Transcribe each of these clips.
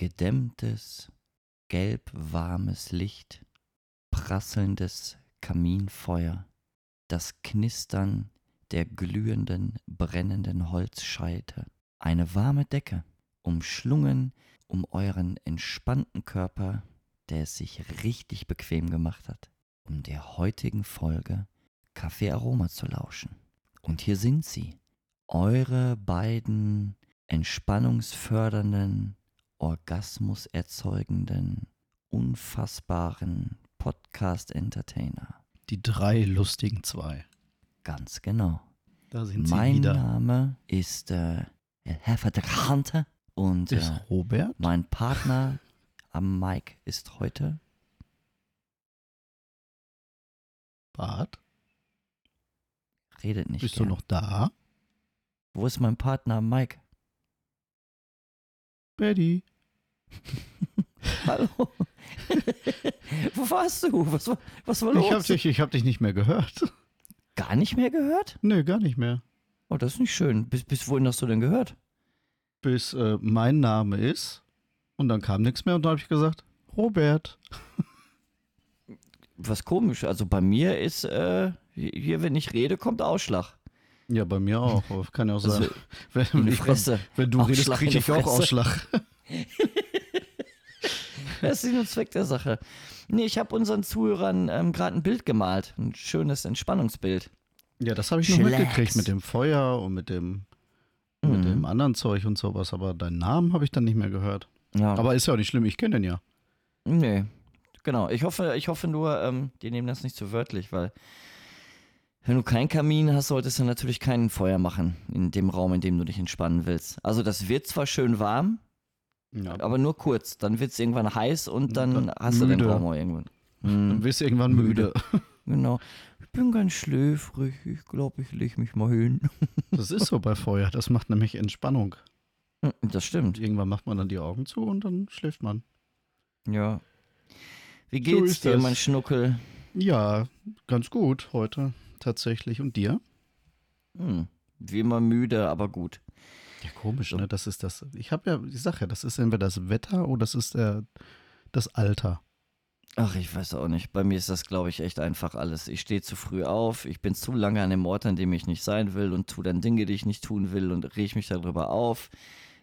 gedämmtes, gelbwarmes Licht, prasselndes Kaminfeuer, das Knistern der glühenden, brennenden Holzscheite, eine warme Decke, umschlungen um euren entspannten Körper, der es sich richtig bequem gemacht hat, um der heutigen Folge Kaffee Aroma zu lauschen. Und hier sind sie, eure beiden entspannungsfördernden, orgasmuserzeugenden, unfassbaren Podcast-Entertainer. Die drei lustigen zwei. Ganz genau. Da sind sie mein wieder. Name ist äh, Herr Hunter und Ist äh, Robert? mein Partner am Mic ist heute Bart? redet nicht. Bist gern. du noch da? Wo ist mein Partner am Mic? Betty? Hallo. Wo warst du? Was war, was war los? Ich hab, dich, ich hab dich nicht mehr gehört. Gar nicht mehr gehört? Nö, gar nicht mehr. Oh, das ist nicht schön. Bis, bis wohin hast du denn gehört? Bis äh, mein Name ist. Und dann kam nichts mehr und dann habe ich gesagt, Robert. Was komisch. Also bei mir ist, äh, hier, wenn ich rede, kommt Ausschlag. Ja, bei mir auch. Kann ja auch Also, sein. Wenn, ich- Fresse. wenn du redest, Ausschlag kriege in ich auch. Ausschlag. Das ist und Zweck der Sache. Nee, ich habe unseren Zuhörern ähm, gerade ein Bild gemalt. Ein schönes Entspannungsbild. Ja, das habe ich noch Chillax. mitgekriegt mit dem Feuer und mit dem, mit Mhm. dem anderen Zeug und sowas. Aber deinen Namen habe ich dann nicht mehr gehört. Ja. Aber ist ja auch nicht schlimm, ich kenne den ja. Nee, genau. Ich hoffe, ich hoffe nur, ähm, die nehmen das nicht zu wörtlich, weil wenn du keinen Kamin hast, solltest du natürlich kein Feuer machen in dem Raum, in dem du dich entspannen willst. Also das wird zwar schön warm, ja. aber nur kurz. Dann wird es irgendwann heiß und dann, Dann hast du den müde. Raum auch irgendwann. Dann Mhm, wirst du irgendwann müde. genau. Ich bin ganz schläfrig. Ich glaube, ich lege mich mal hin. Das ist so bei Feuer. Das macht nämlich Entspannung. Hm, Das Und stimmt. irgendwann macht man dann die Augen zu und dann schläft man. Ja. Wie So geht's ist dir, das. mein Schnuckel? Ja, ganz gut heute tatsächlich. Und dir? Hm. Wie immer müde, aber gut. Ja, komisch, ne? Das ist das. Ich habe ja, ich sag ja, das ist entweder das Wetter oder das ist der, das Alter. Ach, ich weiß auch nicht. Bei mir ist das, glaube ich, echt einfach alles. Ich stehe zu früh auf, ich bin zu lange an dem Ort, an dem ich nicht sein will und tue dann Dinge, die ich nicht tun will und reg mich darüber auf,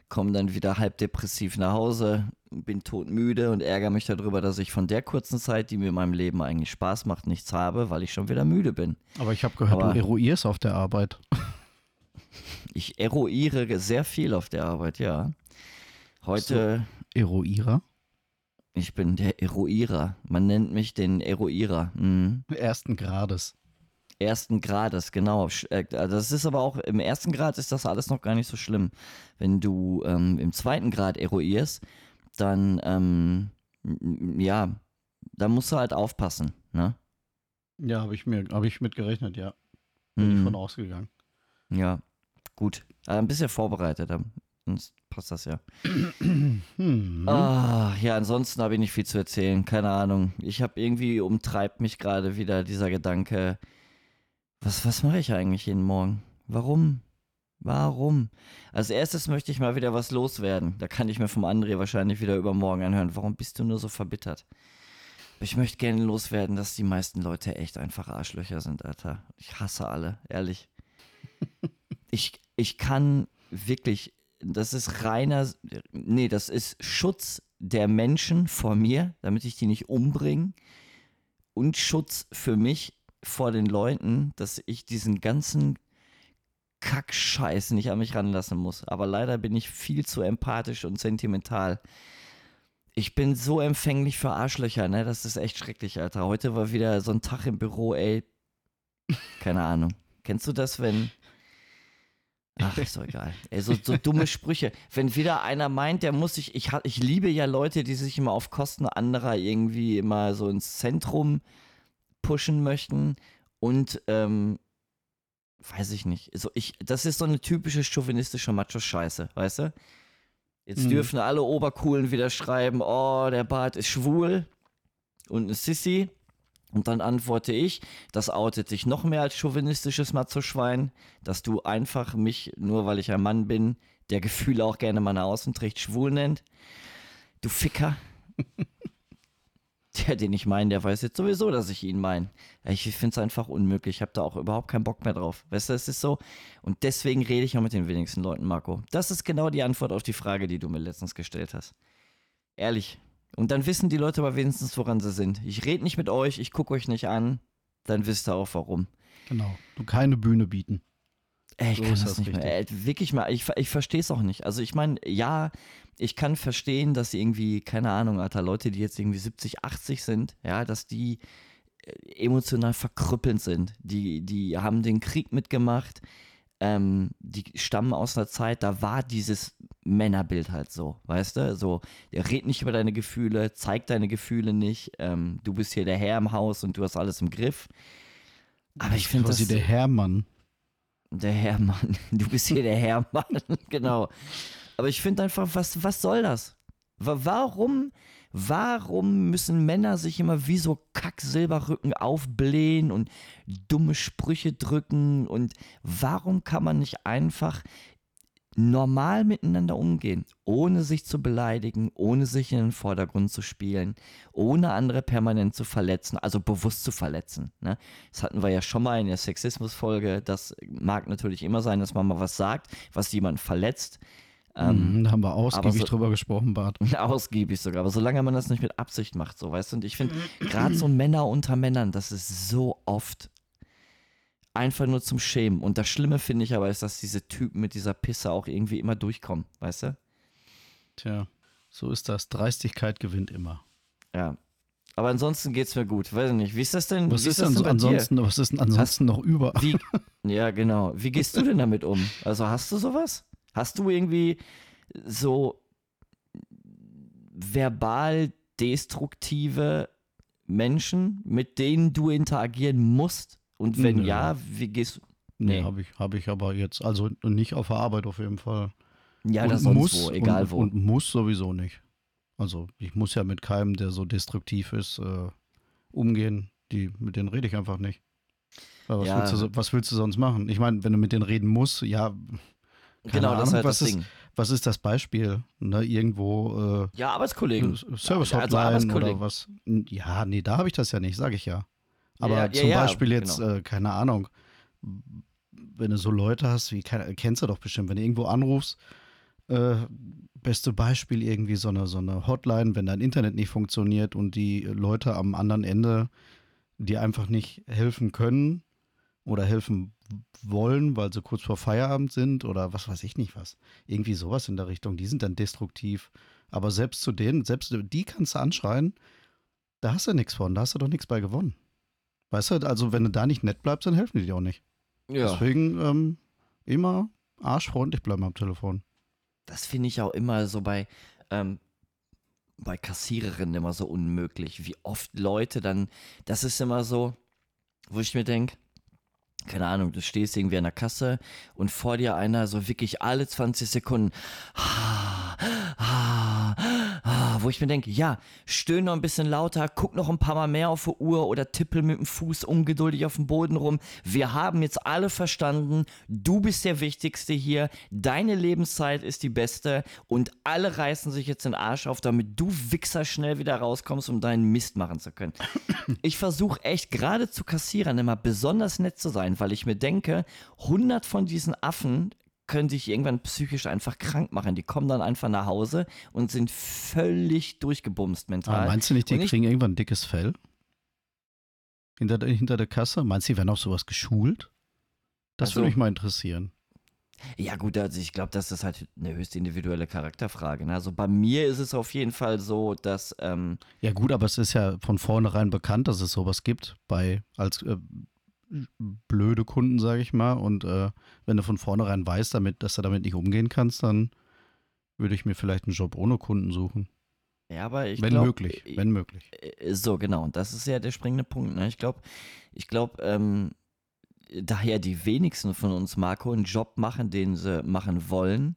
komme dann wieder halb depressiv nach Hause, bin todmüde und ärgere mich darüber, dass ich von der kurzen Zeit, die mir in meinem Leben eigentlich Spaß macht, nichts habe, weil ich schon wieder müde bin. Aber ich habe gehört, Aber- du eruierst auf der Arbeit. Ich eruiere sehr viel auf der Arbeit, ja. Heute, Eruierer? ich bin der Eruierer. Man nennt mich den Eruierer. Mhm. Ersten Grades. ersten Grades, genau. Äh, Das ist aber auch, im ersten Grad ist das alles noch gar nicht so schlimm. Wenn du ähm, im zweiten Grad eruierst, dann, ähm, ja, da musst du halt aufpassen, ne? Ja, habe ich mir, habe ich mit gerechnet, ja. Bin ich Mhm. von ausgegangen. Ja, gut. Äh, ein bisschen vorbereitet, ähm, sonst passt das ja. Hm. Ah, ja, ansonsten habe ich nicht viel zu erzählen, keine Ahnung. Ich habe irgendwie, umtreibt mich gerade wieder dieser Gedanke, was, was mache ich eigentlich jeden Morgen? Warum? Warum? Als erstes möchte ich mal wieder was loswerden. Da kann ich mir vom André wahrscheinlich wieder übermorgen anhören. Warum bist du nur so verbittert? Ich möchte gerne loswerden, dass die meisten Leute echt einfach Arschlöcher sind, Alter. Ich hasse alle, ehrlich. Ich, ich kann wirklich, das ist reiner, nee, das ist Schutz der Menschen vor mir, damit ich die nicht umbringe. Und Schutz für mich vor den Leuten, dass ich diesen ganzen Kackscheiß nicht an mich ranlassen muss. Aber leider bin ich viel zu empathisch und sentimental. Ich bin so empfänglich für Arschlöcher, ne? Das ist echt schrecklich, Alter. Heute war wieder so ein Tag im Büro, ey. Keine Ahnung. Kennst du das, wenn. Ach, ist doch egal. Ey, so, so dumme Sprüche. Wenn wieder einer meint, der muss sich. Ich, ich liebe ja Leute, die sich immer auf Kosten anderer irgendwie immer so ins Zentrum pushen möchten. Und, ähm, weiß ich nicht. So, ich, das ist so eine typische chauvinistische Macho-Scheiße, weißt du? Jetzt Mhm. dürfen alle Obercoolen wieder schreiben, oh, der Bart ist schwul und eine Sissy. Und dann antworte ich, das outet dich noch mehr als chauvinistisches Macho-Schwein, dass du einfach mich, nur weil ich ein Mann bin, der Gefühle auch gerne mal nach außen trägt, schwul nennt. Du Ficker. der, den ich meine, der weiß jetzt sowieso, dass ich ihn meine. Ich finde es einfach unmöglich. Ich habe da auch überhaupt keinen Bock mehr drauf. Weißt du, es ist so. Und deswegen rede ich auch mit den wenigsten Leuten, Marco. Das ist genau die Antwort auf die Frage, die du mir letztens gestellt hast. Ehrlich. Und dann wissen die Leute aber wenigstens, woran sie sind. Ich rede nicht mit euch, ich gucke euch nicht an. Dann wisst ihr auch, warum. Genau. Du keine Bühne bieten. Ey, ich so kann das, das nicht richtig. mehr. Ey, wirklich mal, ich, ich verstehe es auch nicht. Also ich meine, ja, ich kann verstehen, dass irgendwie, keine Ahnung, Alter, Leute, die jetzt irgendwie 70, 80 sind, ja, dass die äh, emotional verkrüppelnd sind. Die, die haben den Krieg mitgemacht, ähm, die stammen aus einer Zeit, da war dieses Männerbild halt so, weißt du? So, red nicht über deine Gefühle, zeig deine Gefühle nicht, ähm, du bist hier der Herr im Haus und du hast alles im Griff. Aber ich finde das. der Herrmann. Der Herrmann. Du bist hier der Herrmann, genau. Aber ich finde einfach, was, was soll das? Warum, warum müssen Männer sich immer wie so Kacksilberrücken aufblähen und dumme Sprüche drücken? Und warum kann man nicht einfach normal miteinander umgehen, ohne sich zu beleidigen, ohne sich in den Vordergrund zu spielen, ohne andere permanent zu verletzen, also bewusst zu verletzen. Ne? Das hatten wir ja schon mal in der Sexismus-Folge. Das mag natürlich immer sein, dass man mal was sagt, was jemanden verletzt. Ähm, mhm, da haben wir ausgiebig so, drüber gesprochen, Bart. Ausgiebig sogar, aber solange man das nicht mit Absicht macht, so, weißt du, und ich finde, gerade so Männer unter Männern, das ist so oft einfach nur zum Schämen. Und das Schlimme finde ich aber ist, dass diese Typen mit dieser Pisse auch irgendwie immer durchkommen, weißt du? Tja, so ist das. Dreistigkeit gewinnt immer. Ja. Aber ansonsten geht es mir gut. Weiß ich nicht. Wie ist das denn? Was ist, ist denn so ansonsten, was ist denn ansonsten hast, noch über? Wie, ja, genau. Wie gehst du denn damit um? Also hast du sowas? Hast du irgendwie so verbal destruktive Menschen, mit denen du interagieren musst? Und wenn nee. ja, wie gehst du? Nee, nee habe ich, hab ich aber jetzt, also nicht auf der Arbeit auf jeden Fall. Ja, und das muss, wo, egal und, wo. Und muss sowieso nicht. Also ich muss ja mit keinem, der so destruktiv ist, äh, umgehen. Die, mit denen rede ich einfach nicht. Was, ja. willst du, was willst du sonst machen? Ich meine, wenn du mit denen reden musst, ja, genau, Ahnung, das ist halt was das ist, Ding. Was ist das Beispiel? Ne, irgendwo. Äh, ja, Arbeitskollegen. Service Hotline also oder was? Ja, nee, da habe ich das ja nicht, sage ich ja. Aber ja, zum ja, Beispiel jetzt, genau. äh, keine Ahnung, wenn du so Leute hast, wie kennst du doch bestimmt, wenn du irgendwo anrufst, äh, beste Beispiel irgendwie so eine, so eine Hotline, wenn dein Internet nicht funktioniert und die Leute am anderen Ende dir einfach nicht helfen können oder helfen wollen, weil sie kurz vor Feierabend sind oder was weiß ich nicht was. Irgendwie sowas in der Richtung. Die sind dann destruktiv. Aber selbst zu denen, selbst die kannst du anschreien, da hast du nichts von, da hast du doch nichts bei gewonnen. Weißt du, also wenn du da nicht nett bleibst, dann helfen die dir auch nicht. Ja. Deswegen ähm, immer arschfreundlich bleiben am Telefon. Das finde ich auch immer so bei, ähm, bei Kassiererinnen immer so unmöglich, wie oft Leute dann, das ist immer so, wo ich mir denke, keine Ahnung, du stehst irgendwie an der Kasse und vor dir einer so wirklich alle 20 Sekunden, ah, ah, wo ich mir denke, ja, stöhn noch ein bisschen lauter, guck noch ein paar Mal mehr auf die Uhr oder tippel mit dem Fuß ungeduldig auf dem Boden rum. Wir haben jetzt alle verstanden, du bist der Wichtigste hier, deine Lebenszeit ist die beste und alle reißen sich jetzt den Arsch auf, damit du Wichser schnell wieder rauskommst, um deinen Mist machen zu können. Ich versuche echt gerade zu Kassierern immer besonders nett zu sein, weil ich mir denke, 100 von diesen Affen können sich irgendwann psychisch einfach krank machen. Die kommen dann einfach nach Hause und sind völlig durchgebumst mental. Aber meinst du nicht, die kriegen irgendwann ein dickes Fell? Hinter, hinter der Kasse? Meinst du, die werden auf sowas geschult? Das also, würde mich mal interessieren. Ja, gut, also ich glaube, das ist halt eine höchst individuelle Charakterfrage. Ne? Also bei mir ist es auf jeden Fall so, dass. Ähm ja, gut, aber es ist ja von vornherein bekannt, dass es sowas gibt bei als äh, blöde Kunden, sage ich mal. Und äh, wenn du von vornherein weißt, damit, dass du damit nicht umgehen kannst, dann würde ich mir vielleicht einen Job ohne Kunden suchen. Ja, aber ich Wenn glaub, möglich, äh, wenn möglich. Äh, so, genau. Und das ist ja der springende Punkt. Ne? Ich glaube, ich glaube, ähm, daher die wenigsten von uns, Marco, einen Job machen, den sie machen wollen,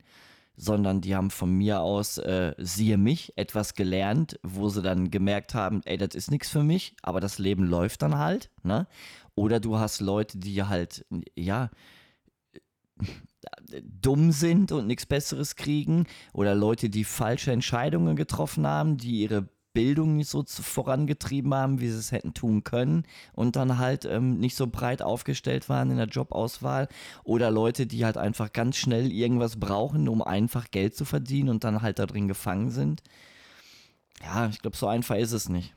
sondern die haben von mir aus, äh, siehe mich, etwas gelernt, wo sie dann gemerkt haben, ey, das ist nichts für mich, aber das Leben läuft dann halt, ne? Oder du hast Leute, die halt, ja, dumm sind und nichts Besseres kriegen oder Leute, die falsche Entscheidungen getroffen haben, die ihre Bildung nicht so vorangetrieben haben, wie sie es hätten tun können und dann halt ähm, nicht so breit aufgestellt waren in der Jobauswahl oder Leute, die halt einfach ganz schnell irgendwas brauchen, um einfach Geld zu verdienen und dann halt da drin gefangen sind. Ja, ich glaube, so einfach ist es nicht.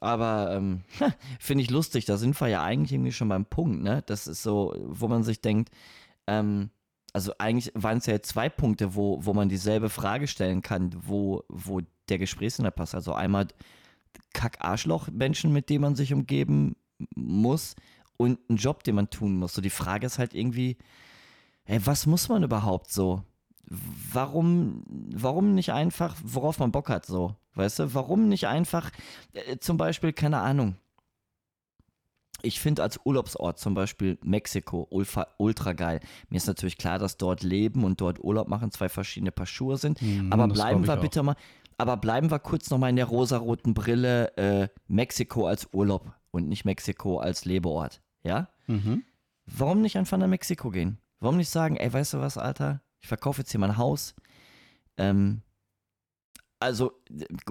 Aber ähm, finde ich lustig, da sind wir ja eigentlich irgendwie schon beim Punkt, ne? Das ist so, wo man sich denkt, ähm, also eigentlich waren es ja zwei Punkte, wo, wo man dieselbe Frage stellen kann, wo, wo der Gesprächsinhalt passt. Also einmal Kack-Arschloch-Menschen, mit denen man sich umgeben muss und einen Job, den man tun muss. So die Frage ist halt irgendwie, ey, was muss man überhaupt so? Warum, warum nicht einfach, worauf man Bock hat, so? Weißt du, warum nicht einfach, äh, zum Beispiel, keine Ahnung, ich finde als Urlaubsort zum Beispiel Mexiko ultra, ultra, geil. Mir ist natürlich klar, dass dort Leben und dort Urlaub machen zwei verschiedene Paar Schuhe sind. Mm, aber bleiben wir bitte mal, aber bleiben wir kurz nochmal in der rosaroten Brille äh, Mexiko als Urlaub und nicht Mexiko als Lebeort. Ja? Mhm. Warum nicht einfach nach Mexiko gehen? Warum nicht sagen, ey, weißt du was, Alter? Ich verkaufe jetzt hier mein Haus. Ähm, also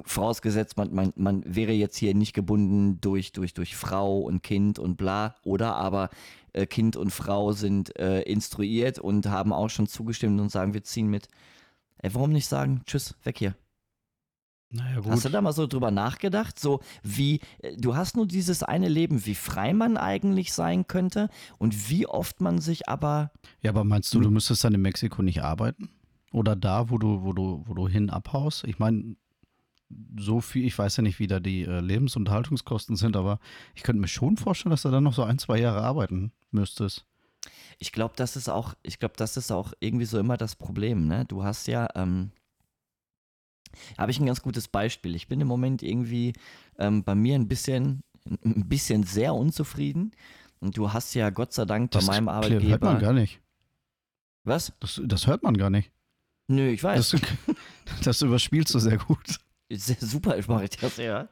vorausgesetzt, man, man, man wäre jetzt hier nicht gebunden durch, durch, durch Frau und Kind und bla, oder aber äh, Kind und Frau sind äh, instruiert und haben auch schon zugestimmt und sagen, wir ziehen mit. Ey, warum nicht sagen, tschüss, weg hier. Naja, gut. Hast du da mal so drüber nachgedacht? So wie, äh, du hast nur dieses eine Leben, wie frei man eigentlich sein könnte und wie oft man sich aber. Ja, aber meinst du, du müsstest dann in Mexiko nicht arbeiten? Oder da, wo du, wo du, wo du hin abhaust? Ich meine, so viel, ich weiß ja nicht, wie da die äh, Lebensunterhaltungskosten sind, aber ich könnte mir schon vorstellen, dass du dann noch so ein, zwei Jahre arbeiten müsstest. Ich glaube, das ist auch, ich glaube, das ist auch irgendwie so immer das Problem, ne? Du hast ja, ähm, habe ich ein ganz gutes Beispiel. Ich bin im Moment irgendwie ähm, bei mir ein bisschen, ein bisschen sehr unzufrieden. Und du hast ja Gott sei Dank bei das meinem Arbeitgeber. Das hört man gar nicht. Was? Das, das hört man gar nicht. Nö, ich weiß. Das, das überspielst du sehr gut. Sehr, super, ich mache das, ja.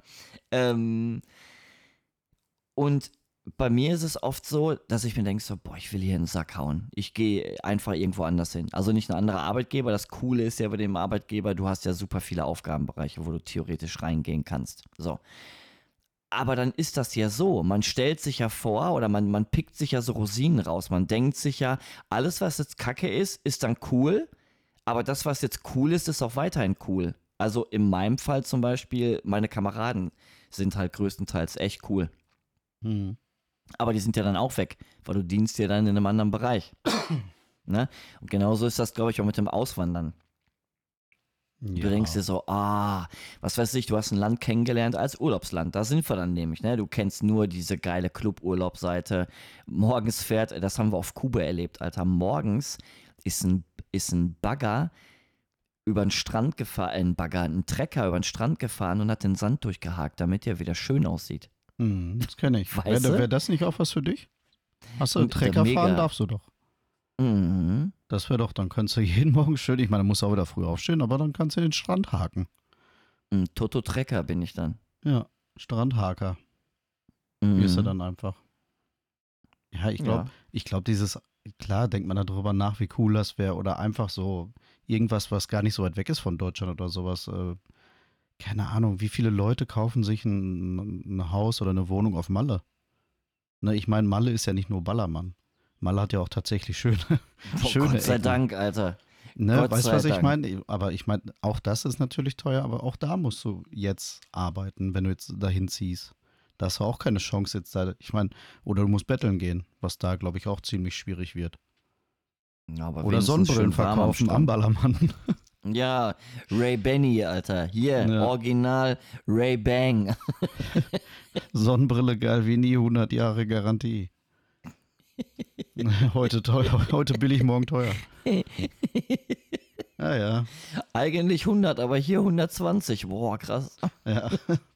Ähm, und bei mir ist es oft so, dass ich mir denke, so, boah, ich will hier in den Sack hauen. Ich gehe einfach irgendwo anders hin. Also nicht ein anderer Arbeitgeber. Das Coole ist ja bei dem Arbeitgeber, du hast ja super viele Aufgabenbereiche, wo du theoretisch reingehen kannst. So. Aber dann ist das ja so. Man stellt sich ja vor oder man, man pickt sich ja so Rosinen raus. Man denkt sich ja, alles, was jetzt Kacke ist, ist dann cool. Aber das, was jetzt cool ist, ist auch weiterhin cool. Also in meinem Fall zum Beispiel, meine Kameraden sind halt größtenteils echt cool. Hm. Aber die sind ja dann auch weg, weil du dienst ja dann in einem anderen Bereich. ne? Und genauso ist das, glaube ich, auch mit dem Auswandern. Ja. Du denkst dir so, ah, was weiß ich, du hast ein Land kennengelernt als Urlaubsland. Da sind wir dann nämlich, ne? Du kennst nur diese geile Club-Urlaubsseite. Morgens fährt, das haben wir auf Kuba erlebt, Alter. Morgens ist ein, ist ein Bagger über den Strand gefahren, ein Bagger, ein Trecker über den Strand gefahren und hat den Sand durchgehakt, damit er wieder schön aussieht. Hm, das kenne ich. Wäre wär das nicht auch was für dich? Hast du einen Trecker fahren, darfst du doch. Mhm. Das wäre doch, dann könntest du jeden Morgen schön, ich meine, du musst auch wieder früh aufstehen, aber dann kannst du den Strand haken. Ein Toto-Trecker bin ich dann. Ja, Strandhaker. Mhm. Ist er dann einfach. Ja, ich glaube, ja. ich glaube, dieses, klar denkt man darüber nach, wie cool das wäre oder einfach so irgendwas, was gar nicht so weit weg ist von Deutschland oder sowas. Äh, keine Ahnung, wie viele Leute kaufen sich ein, ein Haus oder eine Wohnung auf Malle? Ne, ich meine, Malle ist ja nicht nur Ballermann. Malle hat ja auch tatsächlich schöne, oh, schöne Gott sei Ecken. Dank, Alter. Ne, weißt du, was Dank. ich meine? Aber ich meine, auch das ist natürlich teuer, aber auch da musst du jetzt arbeiten, wenn du jetzt dahin ziehst. Da hast du auch keine Chance jetzt da. Ich meine, oder du musst betteln gehen, was da, glaube ich, auch ziemlich schwierig wird. Ja, oder Sonnenbrillen verkaufen am Ballermann. Ja, Ray Benny, Alter. Hier, ja. Original Ray Bang. Sonnenbrille geil wie nie, 100 Jahre Garantie. heute teuer, heute billig, morgen teuer. Ja, ja. Eigentlich 100, aber hier 120. Boah, krass. Ja.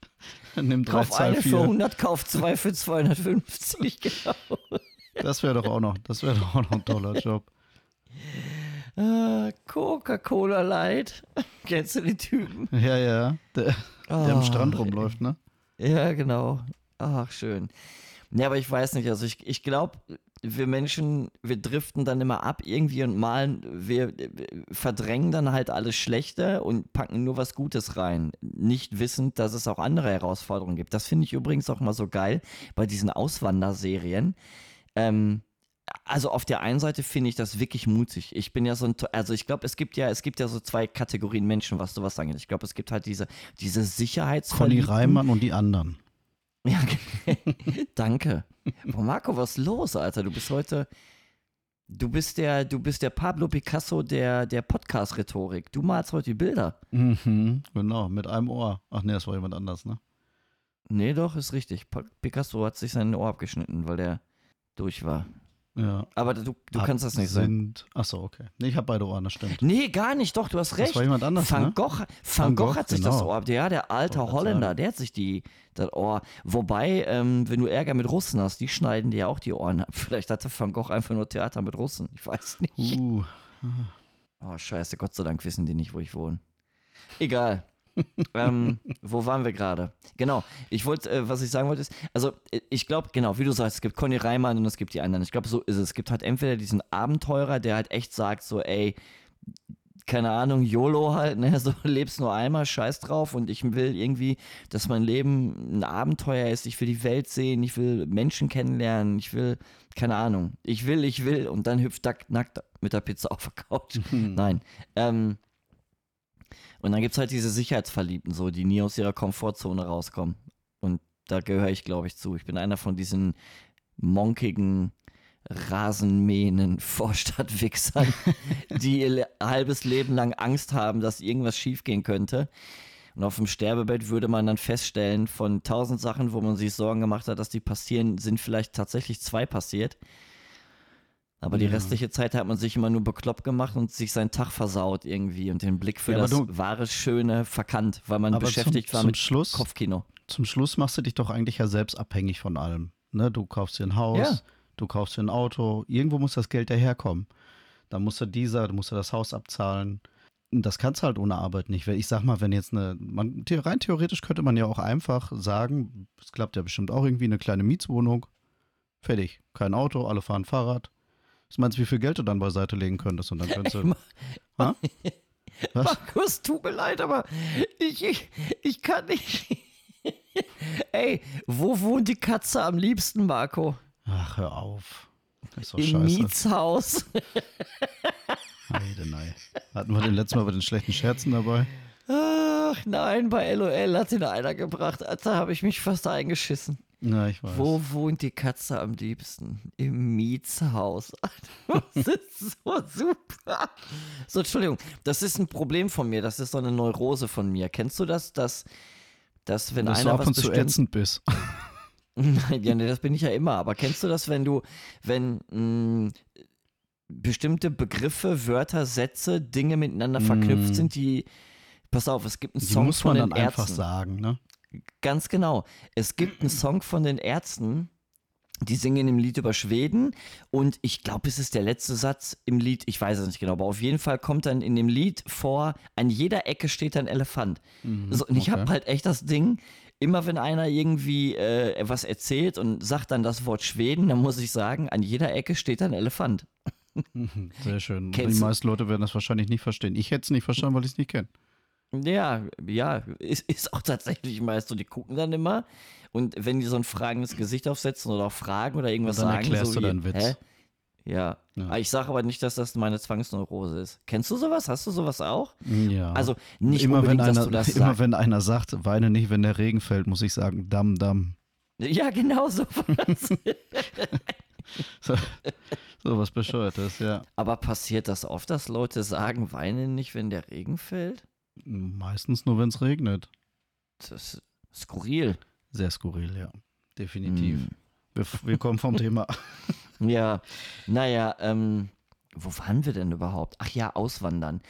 Nimm drei Kauf Zahl eine vier. für 100, kauf zwei für 250, genau. Das wäre doch auch noch, das wäre doch auch noch ein toller Job. Äh, Coca-Cola Light. Kennst du die Typen? Ja, ja. Der, oh, der am Strand rumläuft, ne? Ja, genau. Ach, schön. Ja, aber ich weiß nicht, also ich, ich glaube, wir Menschen, wir driften dann immer ab irgendwie und malen, wir verdrängen dann halt alles Schlechte und packen nur was Gutes rein, nicht wissend, dass es auch andere Herausforderungen gibt. Das finde ich übrigens auch mal so geil bei diesen Auswanderserien. Ähm, also auf der einen Seite finde ich das wirklich mutig. Ich bin ja so ein, also ich glaube, es gibt ja, es gibt ja so zwei Kategorien Menschen, was sowas angeht. Ich glaube, es gibt halt diese, diese Sicherheitsverliebten. Conny Reimann und die anderen. Ja, danke. Oh, Marco, was ist los, Alter? Du bist heute, du bist der, du bist der Pablo Picasso der, der Podcast-Rhetorik. Du malst heute die Bilder. Mhm, genau, mit einem Ohr. Ach nee, das war jemand anders, ne? Nee, doch, ist richtig. Picasso hat sich sein Ohr abgeschnitten, weil der durch war. Ja. Aber du, du kannst das nicht sagen. Achso, okay. Nee, ich habe beide Ohren, das stimmt. Nee, gar nicht, doch, du hast recht. Das war jemand anders, Van ne? Gogh, Van, Van Gogh, Gogh hat sich genau. das Ohr, ja, der alte oh, Holländer, der hat sich die, das Ohr. Wobei, ähm, wenn du Ärger mit Russen hast, die schneiden dir ja auch die Ohren ab. Vielleicht hatte Van Gogh einfach nur Theater mit Russen, ich weiß nicht. Uh. Oh, scheiße, Gott sei Dank wissen die nicht, wo ich wohne. Egal ähm, wo waren wir gerade? Genau, ich wollte, äh, was ich sagen wollte, ist, also äh, ich glaube, genau, wie du sagst, es gibt Conny Reimann und es gibt die anderen. Ich glaube, so ist es. Es gibt halt entweder diesen Abenteurer, der halt echt sagt, so, ey, keine Ahnung, YOLO halt, ne, so lebst nur einmal, scheiß drauf und ich will irgendwie, dass mein Leben ein Abenteuer ist, ich will die Welt sehen, ich will Menschen kennenlernen, ich will, keine Ahnung, ich will, ich will und dann hüpft da nackt mit der Pizza auf der Couch. Nein, ähm, und dann gibt es halt diese Sicherheitsverliebten, so, die nie aus ihrer Komfortzone rauskommen. Und da gehöre ich, glaube ich, zu. Ich bin einer von diesen monkigen, rasenmähenden Vorstadtwichsern, die ihr halbes Leben lang Angst haben, dass irgendwas schiefgehen könnte. Und auf dem Sterbebett würde man dann feststellen, von tausend Sachen, wo man sich Sorgen gemacht hat, dass die passieren, sind vielleicht tatsächlich zwei passiert. Aber die restliche Zeit hat man sich immer nur bekloppt gemacht und sich seinen Tag versaut irgendwie und den Blick für ja, das du, wahre, Schöne verkannt, weil man beschäftigt zum, war zum mit Schluss, Kopfkino. Zum Schluss machst du dich doch eigentlich ja selbst abhängig von allem. Ne? Du kaufst dir ein Haus, ja. du kaufst dir ein Auto, irgendwo muss das Geld daherkommen. Da musst du dieser, du musst du das Haus abzahlen. Das kannst du halt ohne Arbeit nicht. Ich sag mal, wenn jetzt eine, man, rein theoretisch könnte man ja auch einfach sagen, es klappt ja bestimmt auch irgendwie eine kleine Mietswohnung. Fertig. Kein Auto, alle fahren Fahrrad was meinst du, wie viel Geld du dann beiseite legen könntest? Und dann könntest du. ha? Was? Markus, tut mir leid, aber ich, ich, ich kann nicht. Ey, wo wohnt die Katze am liebsten, Marco? Ach, hör auf. Das ist doch Im scheiße. Mietshaus. Heide, nein. Hatten wir den letzten Mal bei den schlechten Scherzen dabei? Ach nein, bei LOL hat ihn einer gebracht. Da habe ich mich fast eingeschissen. Ja, ich weiß. Wo wohnt die Katze am liebsten? Im Mietshaus. Das ist so super. So, Entschuldigung, das ist ein Problem von mir. Das ist so eine Neurose von mir. Kennst du das, dass, dass wenn dass einer du ab und zu ätzend bist? Nein, ja, nee, das bin ich ja immer. Aber kennst du das, wenn du, wenn mh, mm, bestimmte Begriffe, Wörter, Sätze, Dinge miteinander verknüpft mm. sind, die Pass auf, es gibt einen die Song muss man von den dann Ärzten. einfach sagen, ne? Ganz genau. Es gibt einen Song von den Ärzten, die singen im Lied über Schweden und ich glaube, es ist der letzte Satz im Lied, ich weiß es nicht genau, aber auf jeden Fall kommt dann in dem Lied vor, an jeder Ecke steht ein Elefant. Mhm, so, und ich okay. habe halt echt das Ding, immer wenn einer irgendwie äh, was erzählt und sagt dann das Wort Schweden, dann muss ich sagen, an jeder Ecke steht ein Elefant. Sehr schön. Kennst die meisten Leute werden das wahrscheinlich nicht verstehen. Ich hätte es nicht verstanden, weil ich es nicht kenne. Ja, ja, ist, ist auch tatsächlich meist so. Die gucken dann immer und wenn die so ein fragendes Gesicht aufsetzen oder auch fragen oder irgendwas und dann sagen, erklärst so du deinen Witz. Hä? Ja. ja. Ich sage aber nicht, dass das meine Zwangsneurose ist. Kennst du sowas? Hast du sowas auch? Ja. Also nicht immer, wenn einer, dass du das Immer sagst. wenn einer sagt, weine nicht, wenn der Regen fällt, muss ich sagen, damm, damm. Ja, genau so was. so, so was Bescheuertes, ja. Aber passiert das oft, dass Leute sagen, weine nicht, wenn der Regen fällt? Meistens nur, wenn es regnet. Das ist skurril. Sehr skurril, ja. Definitiv. Mm. Wir, wir, kommen vom Thema. Ja, naja, ähm, wo waren wir denn überhaupt? Ach ja, auswandern.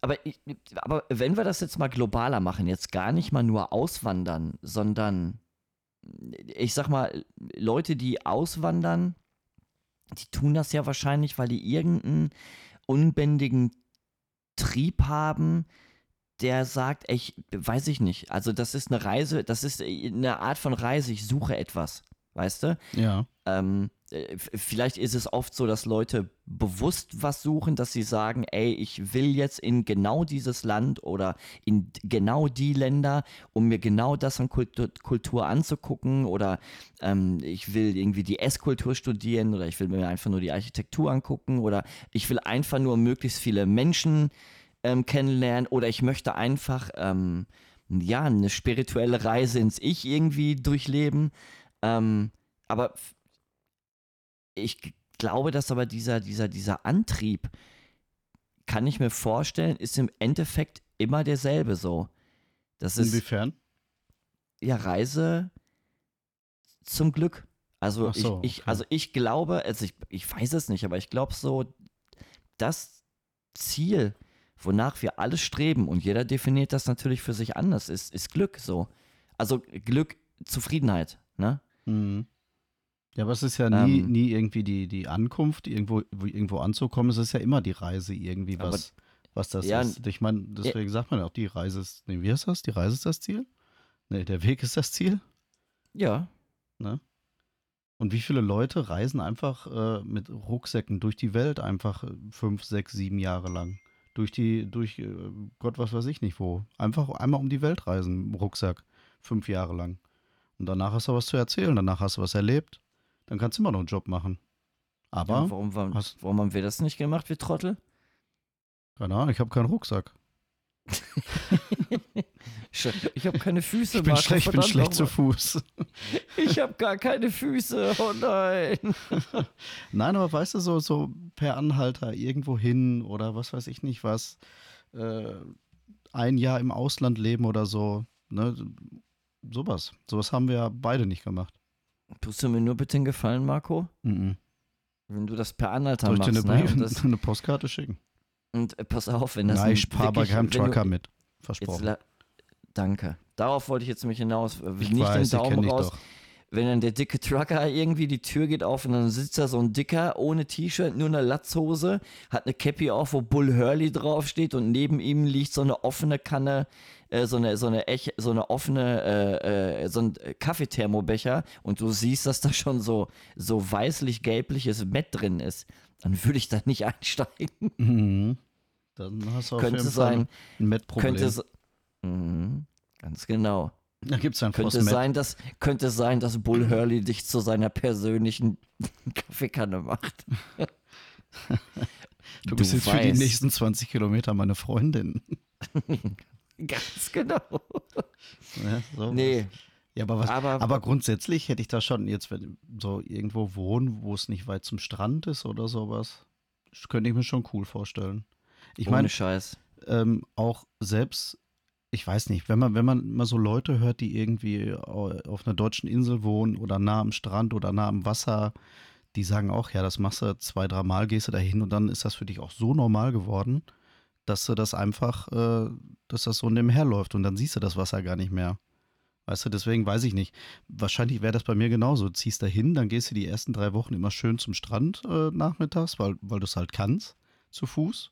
Aber, aber wenn wir das jetzt mal globaler machen, jetzt gar nicht mal nur auswandern, sondern ich sag mal, Leute, die auswandern, die tun das ja wahrscheinlich, weil die irgendeinen unbändigen Trieb haben, der sagt, ich weiß ich nicht. Also das ist eine Reise, das ist eine Art von Reise, ich suche etwas, weißt du? Ja. Ähm, äh, vielleicht ist es oft so, dass Leute bewusst was suchen, dass sie sagen, ey, ich will jetzt in genau dieses Land oder in genau die Länder, um mir genau das an Kultur, Kultur anzugucken oder ähm, ich will irgendwie die Esskultur studieren oder ich will mir einfach nur die Architektur angucken oder ich will einfach nur möglichst viele Menschen ähm, kennenlernen oder ich möchte einfach ähm, ja eine spirituelle Reise ins Ich irgendwie durchleben. Ähm, aber ich glaube, dass aber dieser, dieser, dieser Antrieb, kann ich mir vorstellen, ist im Endeffekt immer derselbe so. Das ist, Inwiefern? Ja, Reise zum Glück. Also, so, ich, ich, also ich glaube, also ich, ich weiß es nicht, aber ich glaube so, das Ziel, wonach wir alle streben, und jeder definiert das natürlich für sich anders, ist, ist Glück so. Also Glück, Zufriedenheit, ne? Mhm. Ja, aber es ist ja nie, ähm, nie irgendwie die, die Ankunft, irgendwo, irgendwo anzukommen. Es ist ja immer die Reise irgendwie, was, was das ja, ist. Ich meine, deswegen ja, sagt man ja auch, die Reise ist, nee, wie heißt das? Die Reise ist das Ziel? Nee, der Weg ist das Ziel? Ja. Ne? Und wie viele Leute reisen einfach äh, mit Rucksäcken durch die Welt einfach äh, fünf, sechs, sieben Jahre lang? Durch die, durch äh, Gott, was weiß ich nicht wo. Einfach einmal um die Welt reisen, Rucksack, fünf Jahre lang. Und danach hast du was zu erzählen, danach hast du was erlebt dann kannst du immer noch einen Job machen. Aber. Ja, warum, warum, warum haben wir das nicht gemacht, wir Trottel? Keine Ahnung, ich habe keinen Rucksack. ich habe keine Füße. Ich bin Marco, schlecht, bin schlecht zu Fuß. ich habe gar keine Füße. Oh nein. nein, aber weißt du, so, so per Anhalter irgendwo hin oder was weiß ich nicht was. Äh, ein Jahr im Ausland leben oder so. Ne? Sowas. Sowas haben wir beide nicht gemacht. Tust du mir nur bitte einen Gefallen, Marco? Mhm. Wenn du das per Anhalter Soll ich machst, dir eine, Brief, ne? eine Postkarte schicken? Und äh, pass auf, wenn das. Nein, ich spare bei keinem Trucker mit. Versprochen. danke. Darauf wollte ich jetzt mich hinaus. Äh, ich nicht weiß, den Daumen raus. Wenn dann der dicke Trucker irgendwie die Tür geht auf und dann sitzt da so ein Dicker ohne T-Shirt, nur eine Latzhose, hat eine Cappy auf, wo Bull Hurley draufsteht und neben ihm liegt so eine offene Kanne äh, so eine, so eine, Ech, so eine offene, äh, äh, so ein Kaffeethermobecher und du siehst, dass da schon so, so weißlich-gelbliches Mett drin ist, dann würde ich da nicht einsteigen. Mhm. Dann hast du auf könnte jeden sein, Fall ein Mettproblem. Könnte, mh, ganz genau. Da gibt es ein könnte sein, dass Könnte sein, dass Bull Hurley dich zu seiner persönlichen Kaffeekanne macht. du, bist du jetzt weißt. für die nächsten 20 Kilometer meine Freundin. Ganz genau. Ja, so nee. Ja, aber, was, aber, aber, grundsätzlich hätte ich da schon jetzt, wenn so irgendwo wohnen, wo es nicht weit zum Strand ist oder sowas, könnte ich mir schon cool vorstellen. Ich meine, Scheiß. Ähm, auch selbst, ich weiß nicht, wenn man, wenn man mal so Leute hört, die irgendwie auf einer deutschen Insel wohnen oder nah am Strand oder nah am Wasser, die sagen auch, ja, das machst du zwei, dreimal, gehst du dahin und dann ist das für dich auch so normal geworden dass du das einfach, äh, dass das so nebenher läuft und dann siehst du das Wasser gar nicht mehr. Weißt du, deswegen weiß ich nicht. Wahrscheinlich wäre das bei mir genauso. Du ziehst da hin, dann gehst du die ersten drei Wochen immer schön zum Strand äh, nachmittags, weil, weil du es halt kannst, zu Fuß.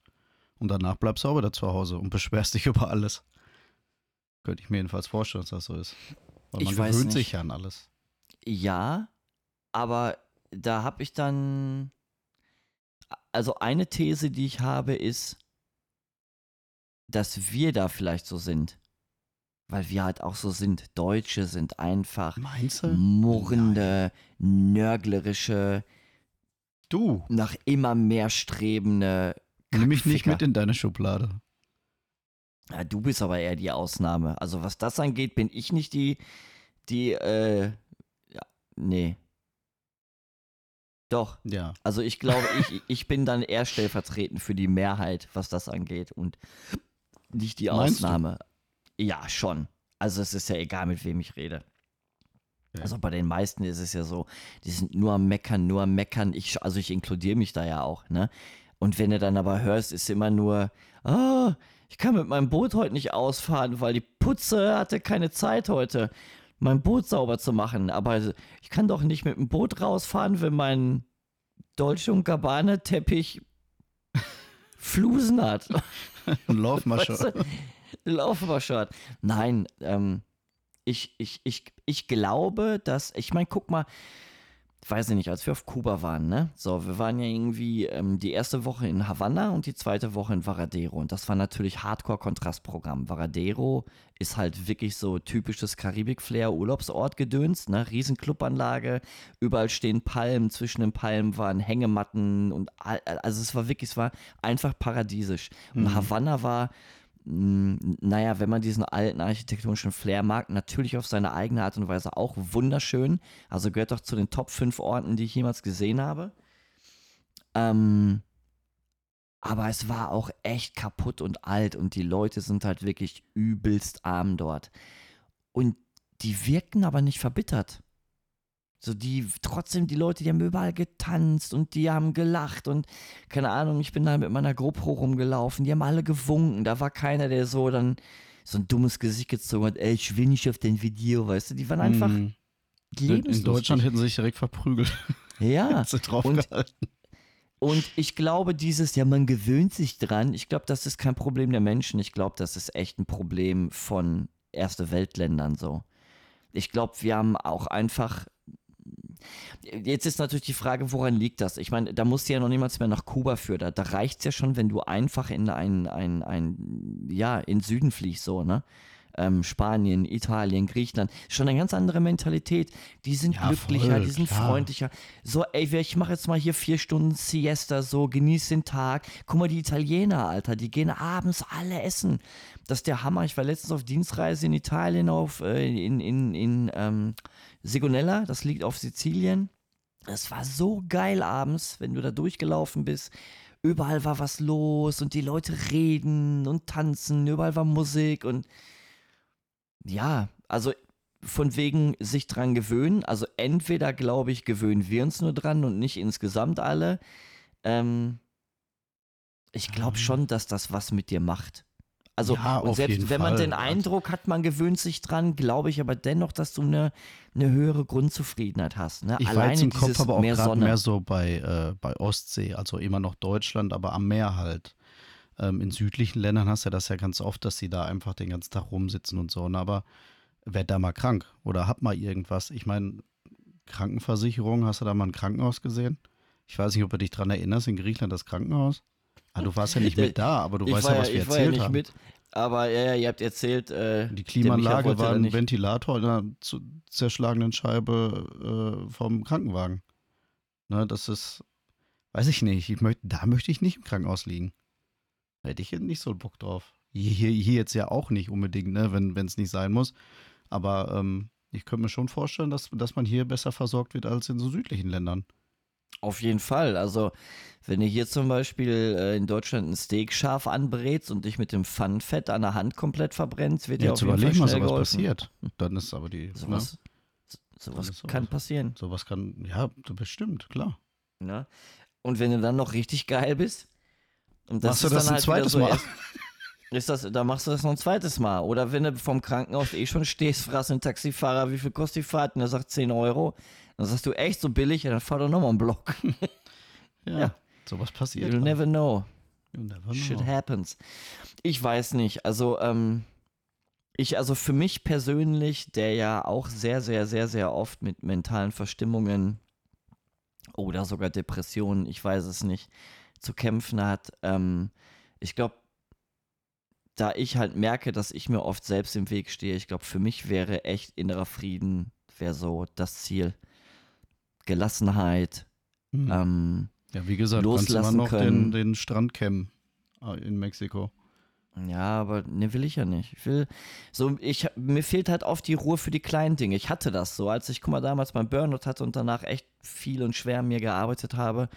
Und danach bleibst du auch wieder zu Hause und beschwerst dich über alles. Könnte ich mir jedenfalls vorstellen, dass das so ist. Weil man ich gewöhnt sich ja an alles. Ja, aber da habe ich dann. Also eine These, die ich habe, ist, dass wir da vielleicht so sind. Weil wir halt auch so sind. Deutsche sind einfach murrende, Nein. nörglerische, du nach immer mehr strebende. Nimm mich nicht mit in deine Schublade. Ja, du bist aber eher die Ausnahme. Also was das angeht, bin ich nicht die, die, äh, ja, nee. Doch. Ja. Also ich glaube, ich, ich bin dann eher stellvertretend für die Mehrheit, was das angeht. Und nicht die Ausnahme. Ja, schon. Also es ist ja egal, mit wem ich rede. Ja. Also bei den meisten ist es ja so, die sind nur am Meckern, nur am Meckern. Ich, also ich inkludiere mich da ja auch, ne? Und wenn du dann aber hörst, ist immer nur, oh, ich kann mit meinem Boot heute nicht ausfahren, weil die Putze hatte keine Zeit heute, mein Boot sauber zu machen. Aber ich kann doch nicht mit dem Boot rausfahren, wenn mein Dolce und Gabbana Teppich Flusen hat. Laufmasche. Weißt du? Laufmasche Nein, ähm, ich, ich, ich, ich glaube, dass, ich meine, guck mal, weiß ich nicht, als wir auf Kuba waren, ne? So, wir waren ja irgendwie ähm, die erste Woche in Havanna und die zweite Woche in Varadero. Und das war natürlich Hardcore-Kontrastprogramm. Varadero ist halt wirklich so typisches Karibik-Flair-Urlaubsort gedöns, ne? Riesenclubanlage, überall stehen Palmen, zwischen den Palmen waren Hängematten und also es war wirklich, es war einfach paradiesisch. Und mhm. Havanna war naja, wenn man diesen alten architektonischen Flair mag, natürlich auf seine eigene Art und Weise auch wunderschön. Also gehört doch zu den Top 5 Orten, die ich jemals gesehen habe. Ähm, aber es war auch echt kaputt und alt und die Leute sind halt wirklich übelst arm dort. Und die wirkten aber nicht verbittert. So die, trotzdem die Leute, die haben überall getanzt und die haben gelacht und keine Ahnung, ich bin da mit meiner GoPro rumgelaufen, die haben alle gewunken. Da war keiner, der so dann so ein dummes Gesicht gezogen hat, ey, ich will nicht auf dein Video, weißt du, die waren einfach mm. In Deutschland hätten sie sich direkt verprügelt. Ja. und, und ich glaube, dieses, ja, man gewöhnt sich dran, ich glaube, das ist kein Problem der Menschen. Ich glaube, das ist echt ein Problem von Erste Weltländern so. Ich glaube, wir haben auch einfach Jetzt ist natürlich die Frage, woran liegt das? Ich meine, da musst du ja noch niemals mehr nach Kuba führen. Da, da reicht es ja schon, wenn du einfach in ein, ein, ein, ja, in Süden fliegst, so, ne? Ähm, Spanien, Italien, Griechenland, schon eine ganz andere Mentalität. Die sind ja, glücklicher, voll, die sind klar. freundlicher. So, ey, ich mache jetzt mal hier vier Stunden Siesta, so, genieß den Tag. Guck mal, die Italiener, Alter, die gehen abends alle essen. Das ist der Hammer. Ich war letztens auf Dienstreise in Italien, auf, äh, in, in, in, ähm, Sigonella, das liegt auf Sizilien. Es war so geil abends, wenn du da durchgelaufen bist. Überall war was los und die Leute reden und tanzen, überall war Musik und ja, also von wegen sich dran gewöhnen. Also entweder, glaube ich, gewöhnen wir uns nur dran und nicht insgesamt alle. Ähm, ich glaube mhm. schon, dass das was mit dir macht. Also ja, und selbst wenn man Fall. den Eindruck hat, man gewöhnt sich dran, glaube ich aber dennoch, dass du eine, eine höhere Grundzufriedenheit hast. Ne? Ich Alleine war im Kopf aber auch gerade mehr so bei, äh, bei Ostsee, also immer noch Deutschland, aber am Meer halt. Ähm, in südlichen Ländern hast du ja das ja ganz oft, dass sie da einfach den ganzen Tag rumsitzen und so. Ne? Aber werd da mal krank oder hab mal irgendwas. Ich meine, Krankenversicherung, hast du da mal ein Krankenhaus gesehen? Ich weiß nicht, ob du dich dran erinnerst, in Griechenland das Krankenhaus. Ah, du warst ja nicht mit da, aber du ich weißt ja, was wir erzählt ja nicht haben. Mit, aber ja, ihr habt erzählt. Äh, die Klimaanlage war ein Ventilator in einer zerschlagenen Scheibe äh, vom Krankenwagen. Ne, das ist, weiß ich nicht. Ich möcht, da möchte ich nicht im Krankenhaus liegen. Da hätte ich nicht so Bock drauf. Hier, hier jetzt ja auch nicht unbedingt, ne, wenn es nicht sein muss. Aber ähm, ich könnte mir schon vorstellen, dass, dass man hier besser versorgt wird als in so südlichen Ländern. Auf jeden Fall. Also, wenn ihr hier zum Beispiel äh, in Deutschland ein Steak scharf anbrätst und dich mit dem Pfannfett an der Hand komplett verbrennst, wird ja, dir auf jeden Fall schnell mal, sowas passiert. Dann ist aber die. Sowas, ne? sowas, sowas kann passieren. Sowas kann, ja, bestimmt, klar. Ne? Und wenn du dann noch richtig geil bist, und das machst ist du das dann halt ein zweites so Mal? Ist das, da machst du das noch ein zweites Mal. Oder wenn du vom Krankenhaus eh schon stehst, fragst den Taxifahrer, wie viel kostet die Fahrt? Und er sagt 10 Euro. Dann sagst du, echt so billig? Ja, dann fahr doch nochmal einen Block. ja, ja, sowas passiert. You'll never know. You'll never know. Shit happens. Ich weiß nicht. Also, ähm, ich, also für mich persönlich, der ja auch sehr, sehr, sehr, sehr oft mit mentalen Verstimmungen oder sogar Depressionen, ich weiß es nicht, zu kämpfen hat, ähm, ich glaube, da ich halt merke, dass ich mir oft selbst im Weg stehe, ich glaube, für mich wäre echt innerer Frieden, wäre so das Ziel. Gelassenheit. Mhm. Ähm, ja, wie gesagt, loslassen noch können. Den, den Strandcam äh, in Mexiko. Ja, aber ne, will ich ja nicht. Ich will, so, ich, mir fehlt halt oft die Ruhe für die kleinen Dinge. Ich hatte das so, als ich, guck mal, damals mein Burnout hatte und danach echt viel und schwer an mir gearbeitet habe.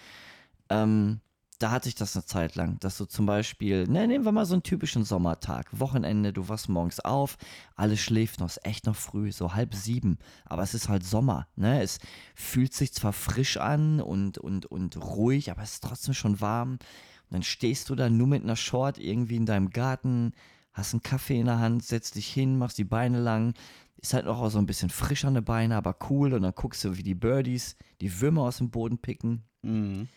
Ähm, da hatte ich das eine Zeit lang, dass du zum Beispiel, ne, nehmen wir mal so einen typischen Sommertag, Wochenende, du wachst morgens auf, alles schläft noch, ist echt noch früh, so halb sieben, aber es ist halt Sommer, ne, es fühlt sich zwar frisch an und, und, und ruhig, aber es ist trotzdem schon warm. Und dann stehst du da nur mit einer Short irgendwie in deinem Garten, hast einen Kaffee in der Hand, setzt dich hin, machst die Beine lang, ist halt noch so ein bisschen frisch an den Beinen, aber cool. Und dann guckst du, wie die Birdies die Würmer aus dem Boden picken. Mhm.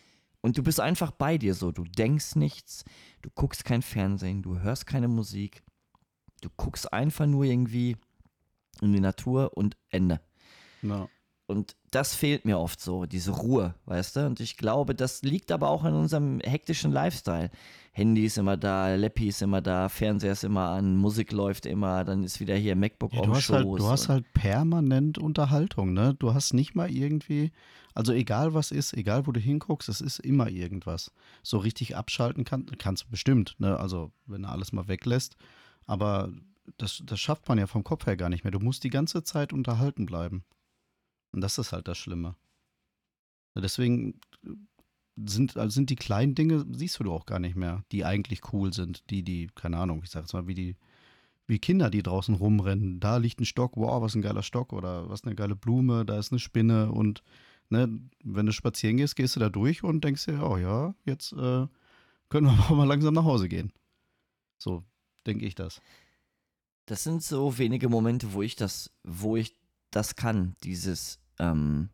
Und du bist einfach bei dir so. Du denkst nichts, du guckst kein Fernsehen, du hörst keine Musik. Du guckst einfach nur irgendwie in die Natur und Ende. No. und das fehlt mir oft so, diese Ruhe, weißt du? Und ich glaube, das liegt aber auch in unserem hektischen Lifestyle. Handy ist immer da, Leppi ist immer da, Fernseher ist immer an, Musik läuft immer, dann ist wieder hier MacBook ja, auf du hast halt, Du hast halt permanent Unterhaltung, ne? Du hast nicht mal irgendwie, also egal was ist, egal wo du hinguckst, es ist immer irgendwas. So richtig abschalten kann, kannst du bestimmt, ne? Also wenn du alles mal weglässt. Aber das, das schafft man ja vom Kopf her gar nicht mehr. Du musst die ganze Zeit unterhalten bleiben. Und das ist halt das Schlimme. Deswegen sind, also sind die kleinen Dinge, siehst du auch gar nicht mehr, die eigentlich cool sind. Die, die, keine Ahnung, ich sag jetzt mal, wie die, wie Kinder, die draußen rumrennen. Da liegt ein Stock, wow, was ein geiler Stock oder was eine geile Blume, da ist eine Spinne und ne, wenn du spazieren gehst, gehst du da durch und denkst dir, oh ja, jetzt äh, können wir mal langsam nach Hause gehen. So denke ich das. Das sind so wenige Momente, wo ich das, wo ich das kann, dieses ähm,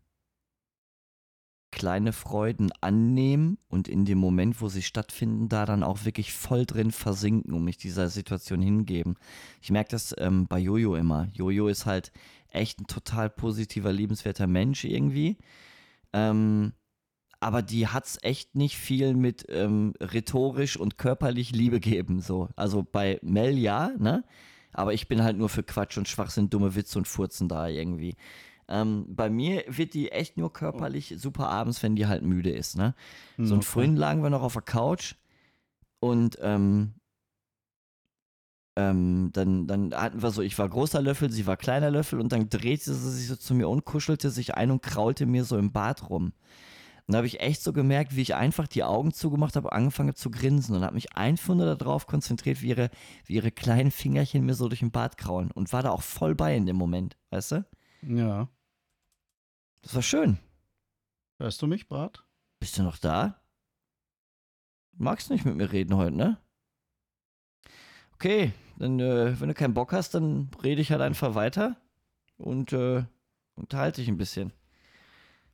kleine Freuden annehmen und in dem Moment, wo sie stattfinden, da dann auch wirklich voll drin versinken und mich dieser Situation hingeben. Ich merke das ähm, bei Jojo immer. Jojo ist halt echt ein total positiver, liebenswerter Mensch irgendwie. Ähm, aber die hat es echt nicht viel mit ähm, rhetorisch und körperlich Liebe geben. So. Also bei Mel ja, ne? Aber ich bin halt nur für Quatsch und Schwachsinn, dumme Witze und Furzen da irgendwie. Ähm, bei mir wird die echt nur körperlich super abends, wenn die halt müde ist. Ne? Hm, so und okay. vorhin lagen wir noch auf der Couch und ähm, ähm, dann, dann hatten wir so, ich war großer Löffel, sie war kleiner Löffel und dann drehte sie sich so zu mir und kuschelte sich ein und kraulte mir so im Bad rum. Und da habe ich echt so gemerkt, wie ich einfach die Augen zugemacht habe, angefangen zu grinsen und habe mich einfach nur darauf konzentriert, wie ihre, wie ihre kleinen Fingerchen mir so durch den Bart kraulen und war da auch voll bei in dem Moment, weißt du? Ja. Das war schön. Hörst du mich, Bart? Bist du noch da? Magst nicht mit mir reden heute, ne? Okay, dann, äh, wenn du keinen Bock hast, dann rede ich halt einfach weiter und äh, unterhalte dich ein bisschen.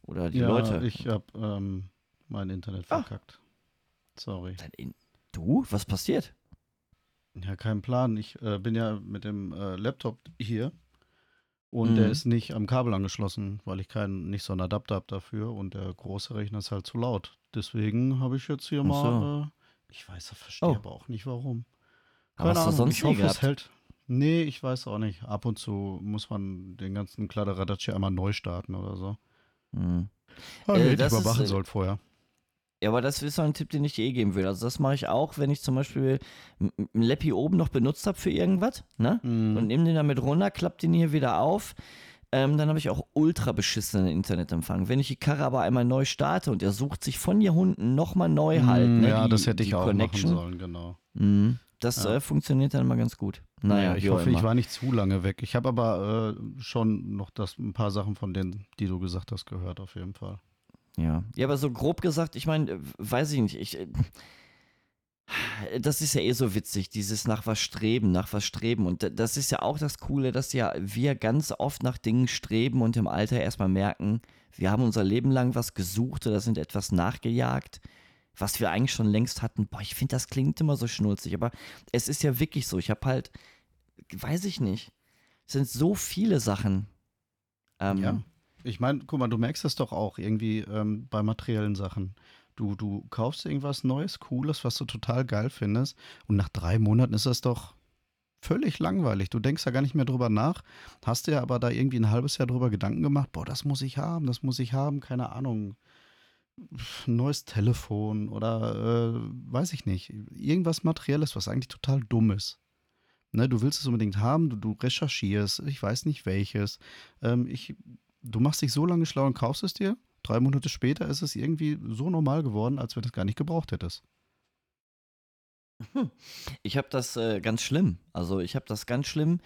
Oder die ja, Leute. Ich habe ähm, mein Internet ah. verkackt. Sorry. In du? Was passiert? Ja, kein Plan. Ich äh, bin ja mit dem äh, Laptop hier und mhm. der ist nicht am Kabel angeschlossen, weil ich keinen nicht so einen Adapter habe dafür und der große Rechner ist halt zu laut. Deswegen habe ich jetzt hier so. mal. Äh, ich weiß, ich verstehe oh. aber auch nicht warum. Keine aber Ahnung. Sonst ich hoffe, es hält. Nee, ich weiß auch nicht. Ab und zu muss man den ganzen Kladderadatsch einmal neu starten oder so. Mhm. Also, äh, das überwachen ist, sollt vorher. Ja, aber das ist so ein Tipp, den ich eh geben will. Also das mache ich auch, wenn ich zum Beispiel ein Leppi oben noch benutzt habe für irgendwas, ne? Mm. Und nehme den damit runter, klappe den hier wieder auf. Ähm, dann habe ich auch ultra beschissenen Internetempfang. Wenn ich die Karre aber einmal neu starte und er sucht sich von hier unten nochmal neu mm, halt, ne? Ja, die, das hätte ich auch Connection. machen sollen, genau. Mm. Das ja. äh, funktioniert dann mal ganz gut. Naja, ich hoffe, immer. ich war nicht zu lange weg. Ich habe aber äh, schon noch das, ein paar Sachen von denen, die du gesagt hast, gehört, auf jeden Fall. Ja, ja aber so grob gesagt, ich meine, äh, weiß ich nicht, ich. Äh, das ist ja eh so witzig, dieses nach was streben, nach was streben. Und das ist ja auch das Coole, dass ja wir ganz oft nach Dingen streben und im Alter erstmal merken, wir haben unser Leben lang was gesucht oder sind etwas nachgejagt was wir eigentlich schon längst hatten. Boah, ich finde, das klingt immer so schnulzig, aber es ist ja wirklich so. Ich habe halt, weiß ich nicht, es sind so viele Sachen. Ähm, ja. Ich meine, guck mal, du merkst das doch auch irgendwie ähm, bei materiellen Sachen. Du, du kaufst irgendwas Neues, Cooles, was du total geil findest, und nach drei Monaten ist das doch völlig langweilig. Du denkst ja gar nicht mehr drüber nach, hast dir aber da irgendwie ein halbes Jahr drüber Gedanken gemacht, boah, das muss ich haben, das muss ich haben, keine Ahnung neues Telefon oder äh, weiß ich nicht, irgendwas Materielles, was eigentlich total dumm ist. Ne, du willst es unbedingt haben, du, du recherchierst, ich weiß nicht welches. Ähm, ich, du machst dich so lange schlau und kaufst es dir. Drei Monate später ist es irgendwie so normal geworden, als wenn du es gar nicht gebraucht hättest. Hm. Ich habe das äh, ganz schlimm. Also ich habe das ganz schlimm,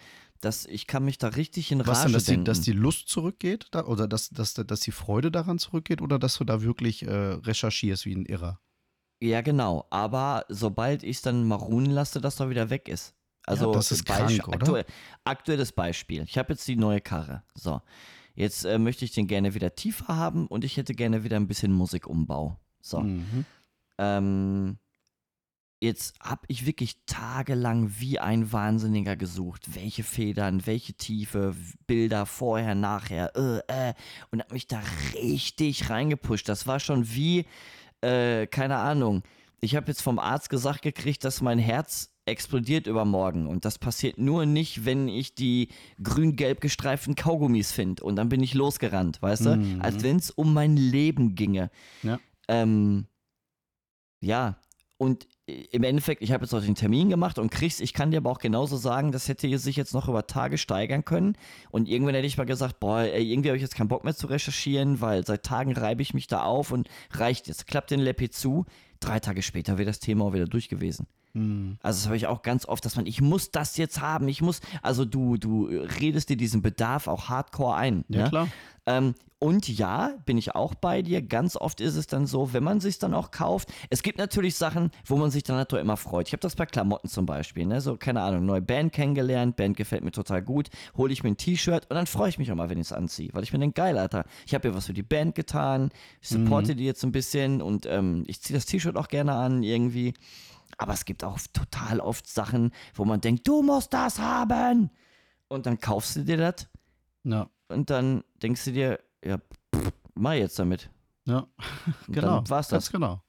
dass ich kann mich da richtig in Rage Was denn, dass die, dass die Lust zurückgeht da, oder dass, dass, dass die Freude daran zurückgeht oder dass du da wirklich äh, recherchierst wie ein Irrer? Ja, genau. Aber sobald ich es dann mal ruhen lasse, dass er wieder weg ist. Also ja, das ist Beisp krank? Aktuell, aktuelles Beispiel. Ich habe jetzt die neue Karre. So. Jetzt äh, möchte ich den gerne wieder tiefer haben und ich hätte gerne wieder ein bisschen Musikumbau. So. Mhm. Ähm, jetzt habe ich wirklich tagelang wie ein Wahnsinniger gesucht, welche Federn, welche Tiefe, Bilder vorher, nachher, äh, äh, und habe mich da richtig reingepusht. Das war schon wie, äh, keine Ahnung. Ich habe jetzt vom Arzt gesagt gekriegt, dass mein Herz explodiert übermorgen. Und das passiert nur nicht, wenn ich die grün-gelb gestreiften Kaugummis finde. Und dann bin ich losgerannt, weißt du? Mhm. Als wenn es um mein Leben ginge. Ja. Ähm, ja, und im Endeffekt, ich habe jetzt auch den Termin gemacht und krieg's, ich kann dir aber auch genauso sagen, das hätte sich jetzt noch über Tage steigern können. Und irgendwann hätte ich mal gesagt, boah, ey, irgendwie habe ich jetzt keinen Bock mehr zu recherchieren, weil seit Tagen reibe ich mich da auf und reicht jetzt. Klappt den Leppi zu. Drei Tage später wäre das Thema auch wieder durch gewesen. Mhm. Also das habe ich auch ganz oft, dass man, ich muss das jetzt haben, ich muss, also du, du redest dir diesen Bedarf auch hardcore ein. Ja, ne? klar. Ähm, und ja, bin ich auch bei dir. Ganz oft ist es dann so, wenn man sich dann auch kauft. Es gibt natürlich Sachen, wo man sich dann natürlich immer freut. Ich habe das bei Klamotten zum Beispiel. Ne? So, keine Ahnung, neue Band kennengelernt. Band gefällt mir total gut. Hole ich mir ein T-Shirt und dann freue ich mich auch mal, wenn ich es anziehe. Weil ich mir denke, geil, Alter. Ich habe ja was für die Band getan. Ich supporte mhm. die jetzt ein bisschen und ähm, ich ziehe das T-Shirt auch gerne an irgendwie. Aber es gibt auch total oft Sachen, wo man denkt, du musst das haben. Und dann kaufst du dir das. Ja. Und dann denkst du dir, ja, pff, mach jetzt damit. Ja, genau. Dann war's das. Ganz genau.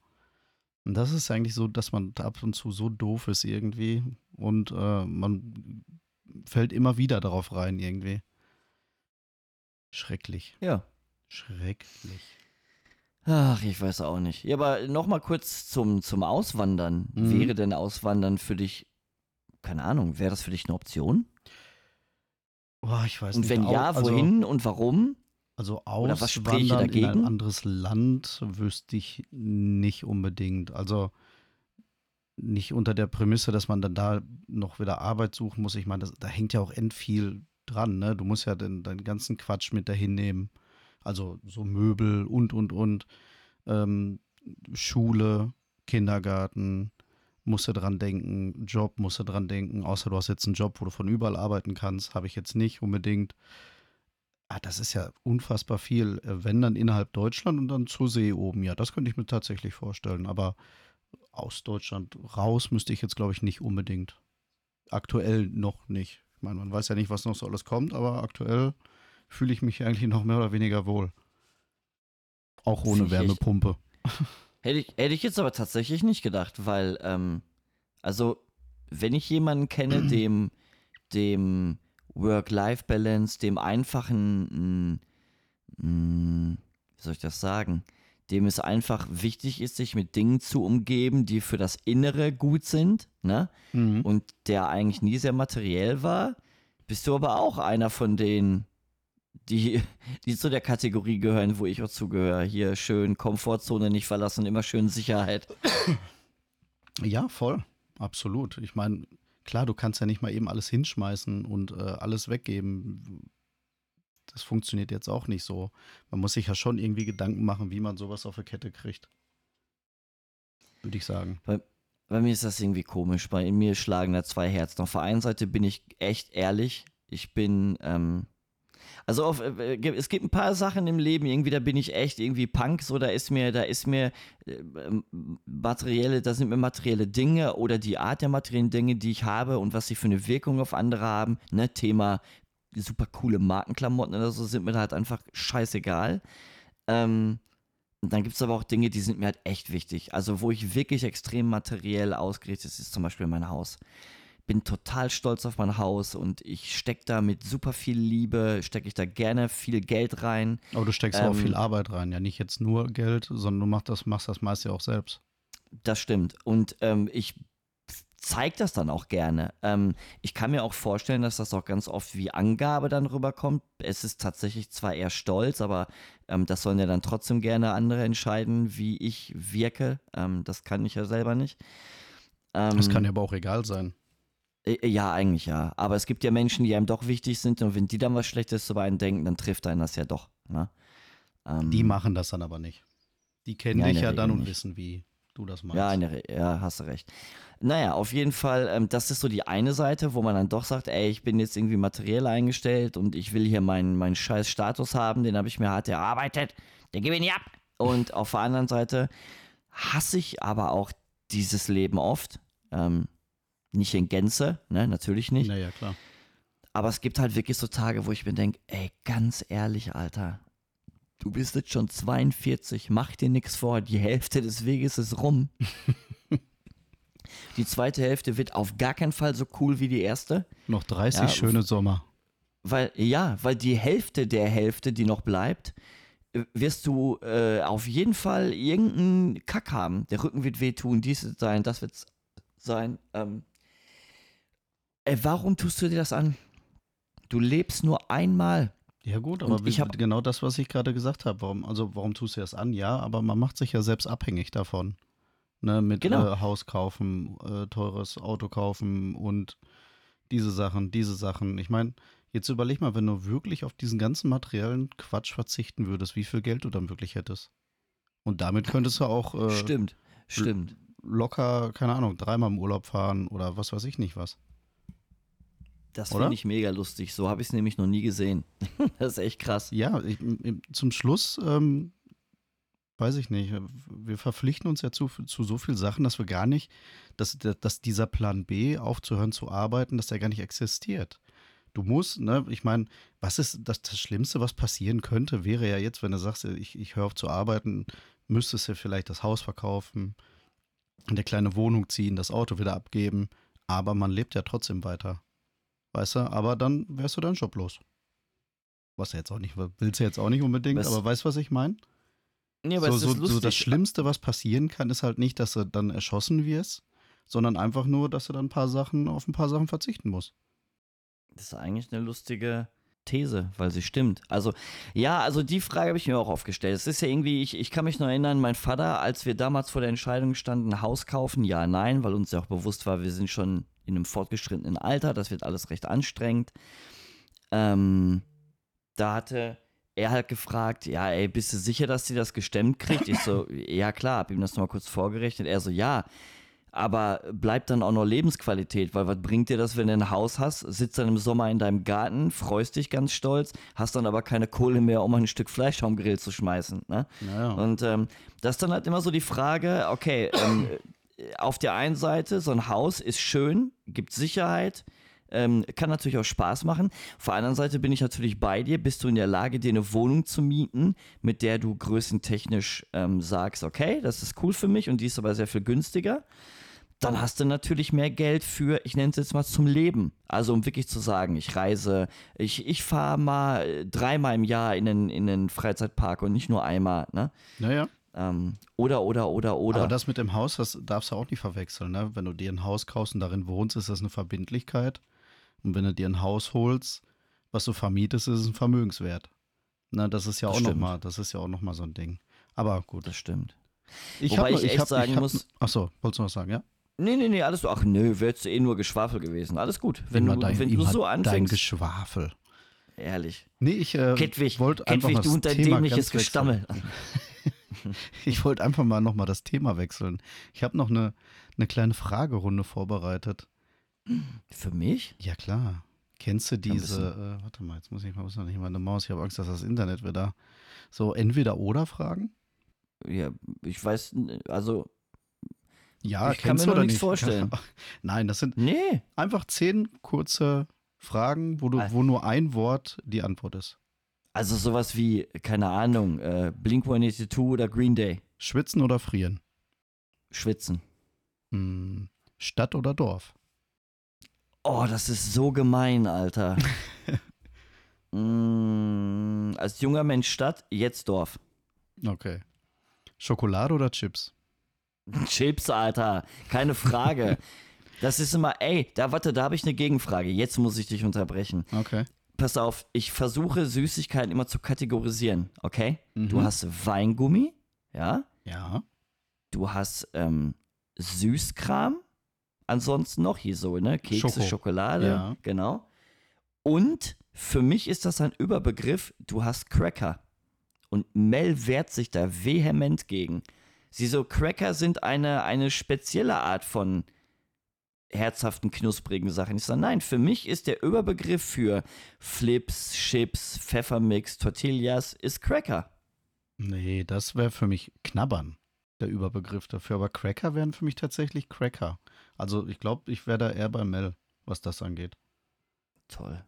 Und das ist eigentlich so, dass man ab und zu so doof ist irgendwie und äh, man fällt immer wieder darauf rein irgendwie. Schrecklich. Ja. Schrecklich. Ach, ich weiß auch nicht. Ja, aber nochmal kurz zum, zum Auswandern. Mhm. Wäre denn Auswandern für dich, keine Ahnung, wäre das für dich eine Option? Boah, ich weiß und nicht. wenn ja, also, wohin und warum? Also auswandern in ein anderes Land wüsste ich nicht unbedingt. Also nicht unter der Prämisse, dass man dann da noch wieder Arbeit suchen muss. Ich meine, das, da hängt ja auch end viel dran. Ne? Du musst ja den, deinen ganzen Quatsch mit dahin nehmen. Also so Möbel und, und, und. Ähm, Schule, Kindergarten, musst du dran denken, Job musst du dran denken, außer du hast jetzt einen Job, wo du von überall arbeiten kannst, habe ich jetzt nicht unbedingt. Ah, das ist ja unfassbar viel, äh, wenn dann innerhalb Deutschland und dann zur See oben. Ja, das könnte ich mir tatsächlich vorstellen, aber aus Deutschland raus müsste ich jetzt, glaube ich, nicht unbedingt. Aktuell noch nicht. Ich meine, man weiß ja nicht, was noch so alles kommt, aber aktuell fühle ich mich eigentlich noch mehr oder weniger wohl. Auch ohne Wärmepumpe. Hätte ich, hätte ich jetzt aber tatsächlich nicht gedacht, weil, ähm, also, wenn ich jemanden kenne, dem, dem Work-Life-Balance, dem einfachen, mh, mh, wie soll ich das sagen, dem es einfach wichtig ist, sich mit Dingen zu umgeben, die für das Innere gut sind, ne? Mhm. Und der eigentlich nie sehr materiell war, bist du aber auch einer von denen, die, die zu der Kategorie gehören, wo ich auch zugehöre. Hier schön Komfortzone nicht verlassen, immer schön Sicherheit. Ja, voll. Absolut. Ich meine, klar, du kannst ja nicht mal eben alles hinschmeißen und äh, alles weggeben. Das funktioniert jetzt auch nicht so. Man muss sich ja schon irgendwie Gedanken machen, wie man sowas auf der Kette kriegt. Würde ich sagen. Bei, bei mir ist das irgendwie komisch. Bei mir schlagen da zwei Herzen. Auf der einen Seite bin ich echt ehrlich. Ich bin, ähm, also auf, äh, äh, es gibt ein paar Sachen im Leben, irgendwie, da bin ich echt irgendwie Punk, so da ist mir, da ist mir äh, materielle, da sind mir materielle Dinge oder die Art der materiellen Dinge, die ich habe und was sie für eine Wirkung auf andere haben, ne, Thema super coole Markenklamotten oder so, sind mir da halt einfach scheißegal. Ähm, und dann gibt es aber auch Dinge, die sind mir halt echt wichtig. Also, wo ich wirklich extrem materiell ausgerichtet ist, ist zum Beispiel mein Haus bin total stolz auf mein Haus und ich stecke da mit super viel Liebe, stecke ich da gerne viel Geld rein. Aber du steckst ähm, auch viel Arbeit rein, ja nicht jetzt nur Geld, sondern du machst das, machst das meist ja auch selbst. Das stimmt. Und ähm, ich zeige das dann auch gerne. Ähm, ich kann mir auch vorstellen, dass das auch ganz oft wie Angabe dann rüberkommt. Es ist tatsächlich zwar eher stolz, aber ähm, das sollen ja dann trotzdem gerne andere entscheiden, wie ich wirke. Ähm, das kann ich ja selber nicht. das kann ja aber auch egal sein. Äh, ja, eigentlich ja. Aber es gibt ja Menschen, die einem doch wichtig sind und wenn die dann was Schlechtes zu einem denken, dann trifft einen das ja doch. Ne? Ähm, die machen das dann aber nicht. Die kennen ja, dich ja dann und nicht. wissen, wie du das machst. Ja, eine, ja, hast du recht. Naja, auf jeden Fall, ähm, das ist so die eine Seite, wo man dann doch sagt, ey, ich bin jetzt irgendwie materiell eingestellt und ich will hier meinen, meinen scheiß Status haben, den habe ich mir hart erarbeitet, den gebe ich nicht ab. Und auf der anderen Seite hasse ich aber auch dieses Leben oft, Ähm, nicht in Gänze, ne, natürlich nicht. Naja, klar. Aber es gibt halt wirklich so Tage, wo ich mir denke, ey, ganz ehrlich, Alter, du bist jetzt schon 42, mach dir nichts vor, die Hälfte des Weges ist rum. die zweite Hälfte wird auf gar keinen Fall so cool wie die erste. Noch 30 ja, schöne Sommer. Weil, ja, weil die Hälfte der Hälfte, die noch bleibt, äh, wirst du äh, auf jeden Fall irgendeinen Kack haben. Der Rücken wird wehtun, dies wird sein, das wird sein. Ähm, äh, warum tust du dir das an? Du lebst nur einmal. Ja gut, aber ich habe genau das, was ich gerade gesagt habe. Warum, also warum tust du das an? Ja, aber man macht sich ja selbst abhängig davon. Ne, mit genau. äh, Haus kaufen, äh, teures Auto kaufen und diese Sachen, diese Sachen. Ich meine, jetzt überleg mal, wenn du wirklich auf diesen ganzen materiellen Quatsch verzichten würdest, wie viel Geld du dann wirklich hättest. Und damit könntest du auch äh, stimmt, stimmt. locker, keine Ahnung, dreimal im Urlaub fahren oder was weiß ich nicht was. Das finde ich mega lustig. So habe ich es nämlich noch nie gesehen. das ist echt krass. Ja, ich, zum Schluss, ähm, weiß ich nicht, wir verpflichten uns ja zu, zu so vielen Sachen, dass wir gar nicht, dass, dass dieser Plan B, aufzuhören zu arbeiten, dass der gar nicht existiert. Du musst, ne, ich meine, was ist das, das Schlimmste, was passieren könnte, wäre ja jetzt, wenn du sagst, ich, ich höre auf zu arbeiten, müsstest du vielleicht das Haus verkaufen, eine kleine Wohnung ziehen, das Auto wieder abgeben, aber man lebt ja trotzdem weiter. Weißt du, aber dann wärst du deinen Job los. Was du jetzt auch nicht, willst du jetzt auch nicht unbedingt, was? aber weißt du, was ich meine? Nee, aber so, es ist so, so das Schlimmste, was passieren kann, ist halt nicht, dass du dann erschossen wirst, sondern einfach nur, dass du dann ein paar Sachen, auf ein paar Sachen verzichten musst. Das ist eigentlich eine lustige These, weil sie stimmt. Also, ja, also die Frage habe ich mir auch aufgestellt. Es ist ja irgendwie, ich, ich kann mich noch erinnern, mein Vater, als wir damals vor der Entscheidung standen, Haus kaufen, ja, nein, weil uns ja auch bewusst war, wir sind schon in einem fortgeschrittenen Alter, das wird alles recht anstrengend. Ähm, da hatte er halt gefragt, ja, ey, bist du sicher, dass sie das gestemmt kriegt? Ich so, ja klar, hab ihm das nochmal kurz vorgerechnet. Er so, ja, aber bleibt dann auch noch Lebensqualität, weil was bringt dir das, wenn du ein Haus hast, sitzt dann im Sommer in deinem Garten, freust dich ganz stolz, hast dann aber keine Kohle mehr, um ein Stück Fleisch am Grill zu schmeißen. Ne? Naja. Und ähm, das ist dann halt immer so die Frage, okay, ähm, auf der einen Seite, so ein Haus ist schön, gibt Sicherheit, ähm, kann natürlich auch Spaß machen. Auf der anderen Seite bin ich natürlich bei dir. Bist du in der Lage, dir eine Wohnung zu mieten, mit der du größentechnisch ähm, sagst, okay, das ist cool für mich und die ist aber sehr viel günstiger? Dann hast du natürlich mehr Geld für, ich nenne es jetzt mal zum Leben. Also um wirklich zu sagen, ich reise, ich, ich fahre mal dreimal im Jahr in den, in den Freizeitpark und nicht nur einmal. Ne? Naja. Ähm, oder, oder, oder, oder. Aber das mit dem Haus, das darfst du auch nicht verwechseln. Ne? Wenn du dir ein Haus kaufst und darin wohnst, ist das eine Verbindlichkeit. Und wenn du dir ein Haus holst, was du vermietest, ist es ein Vermögenswert. Na, das ist ja das auch nochmal, das ist ja auch nochmal so ein Ding. Aber gut. Das stimmt. Ich Wobei hab, ich echt hab, sagen ich hab, muss. Achso, wolltest du noch sagen, ja? Nee, nee, nee, alles so. Ach nö, wärst du eh nur Geschwafel gewesen. Alles gut. Wenn immer du, dein, wenn du so anfängst. Dein Geschwafel. Ehrlich. Nee, ich äh, wollte einfach Kettwig, du und dein dämliches Gestammel. ich wollte einfach mal nochmal das Thema wechseln. Ich habe noch eine, eine kleine Fragerunde vorbereitet. Für mich? Ja, klar. Kennst du diese, äh, warte mal, jetzt muss ich mal, muss noch nicht mal eine Maus, ich habe Angst, dass das Internet wieder so Entweder-Oder-Fragen? Ja, ich weiß, also. Ja, ich kann mir noch nichts vorstellen. Nein, das sind nee. einfach zehn kurze Fragen, wo, du, wo nur ein Wort die Antwort ist. Also sowas wie, keine Ahnung, äh, Blink 182 oder Green Day. Schwitzen oder frieren? Schwitzen. Hm, Stadt oder Dorf? Oh, das ist so gemein, Alter. mm, als junger Mensch Stadt, jetzt Dorf. Okay. Schokolade oder Chips? Chips, Alter. Keine Frage. das ist immer, ey, da warte, da habe ich eine Gegenfrage. Jetzt muss ich dich unterbrechen. Okay pass auf, ich versuche Süßigkeiten immer zu kategorisieren, okay? Mhm. Du hast Weingummi, ja? Ja. Du hast ähm, Süßkram, ansonsten noch hier so, ne? Kekse, Schoko. Schokolade, ja. genau. Und für mich ist das ein Überbegriff, du hast Cracker. Und Mel wehrt sich da vehement gegen. Sie so, Cracker sind eine, eine spezielle Art von herzhaften, knusprigen Sachen. Ich sage, nein, für mich ist der Überbegriff für Flips, Chips, Pfeffermix, Tortillas, ist Cracker. Nee, das wäre für mich Knabbern. der Überbegriff dafür. Aber Cracker wären für mich tatsächlich Cracker. Also ich glaube, ich wäre da eher bei Mel, was das angeht. Toll.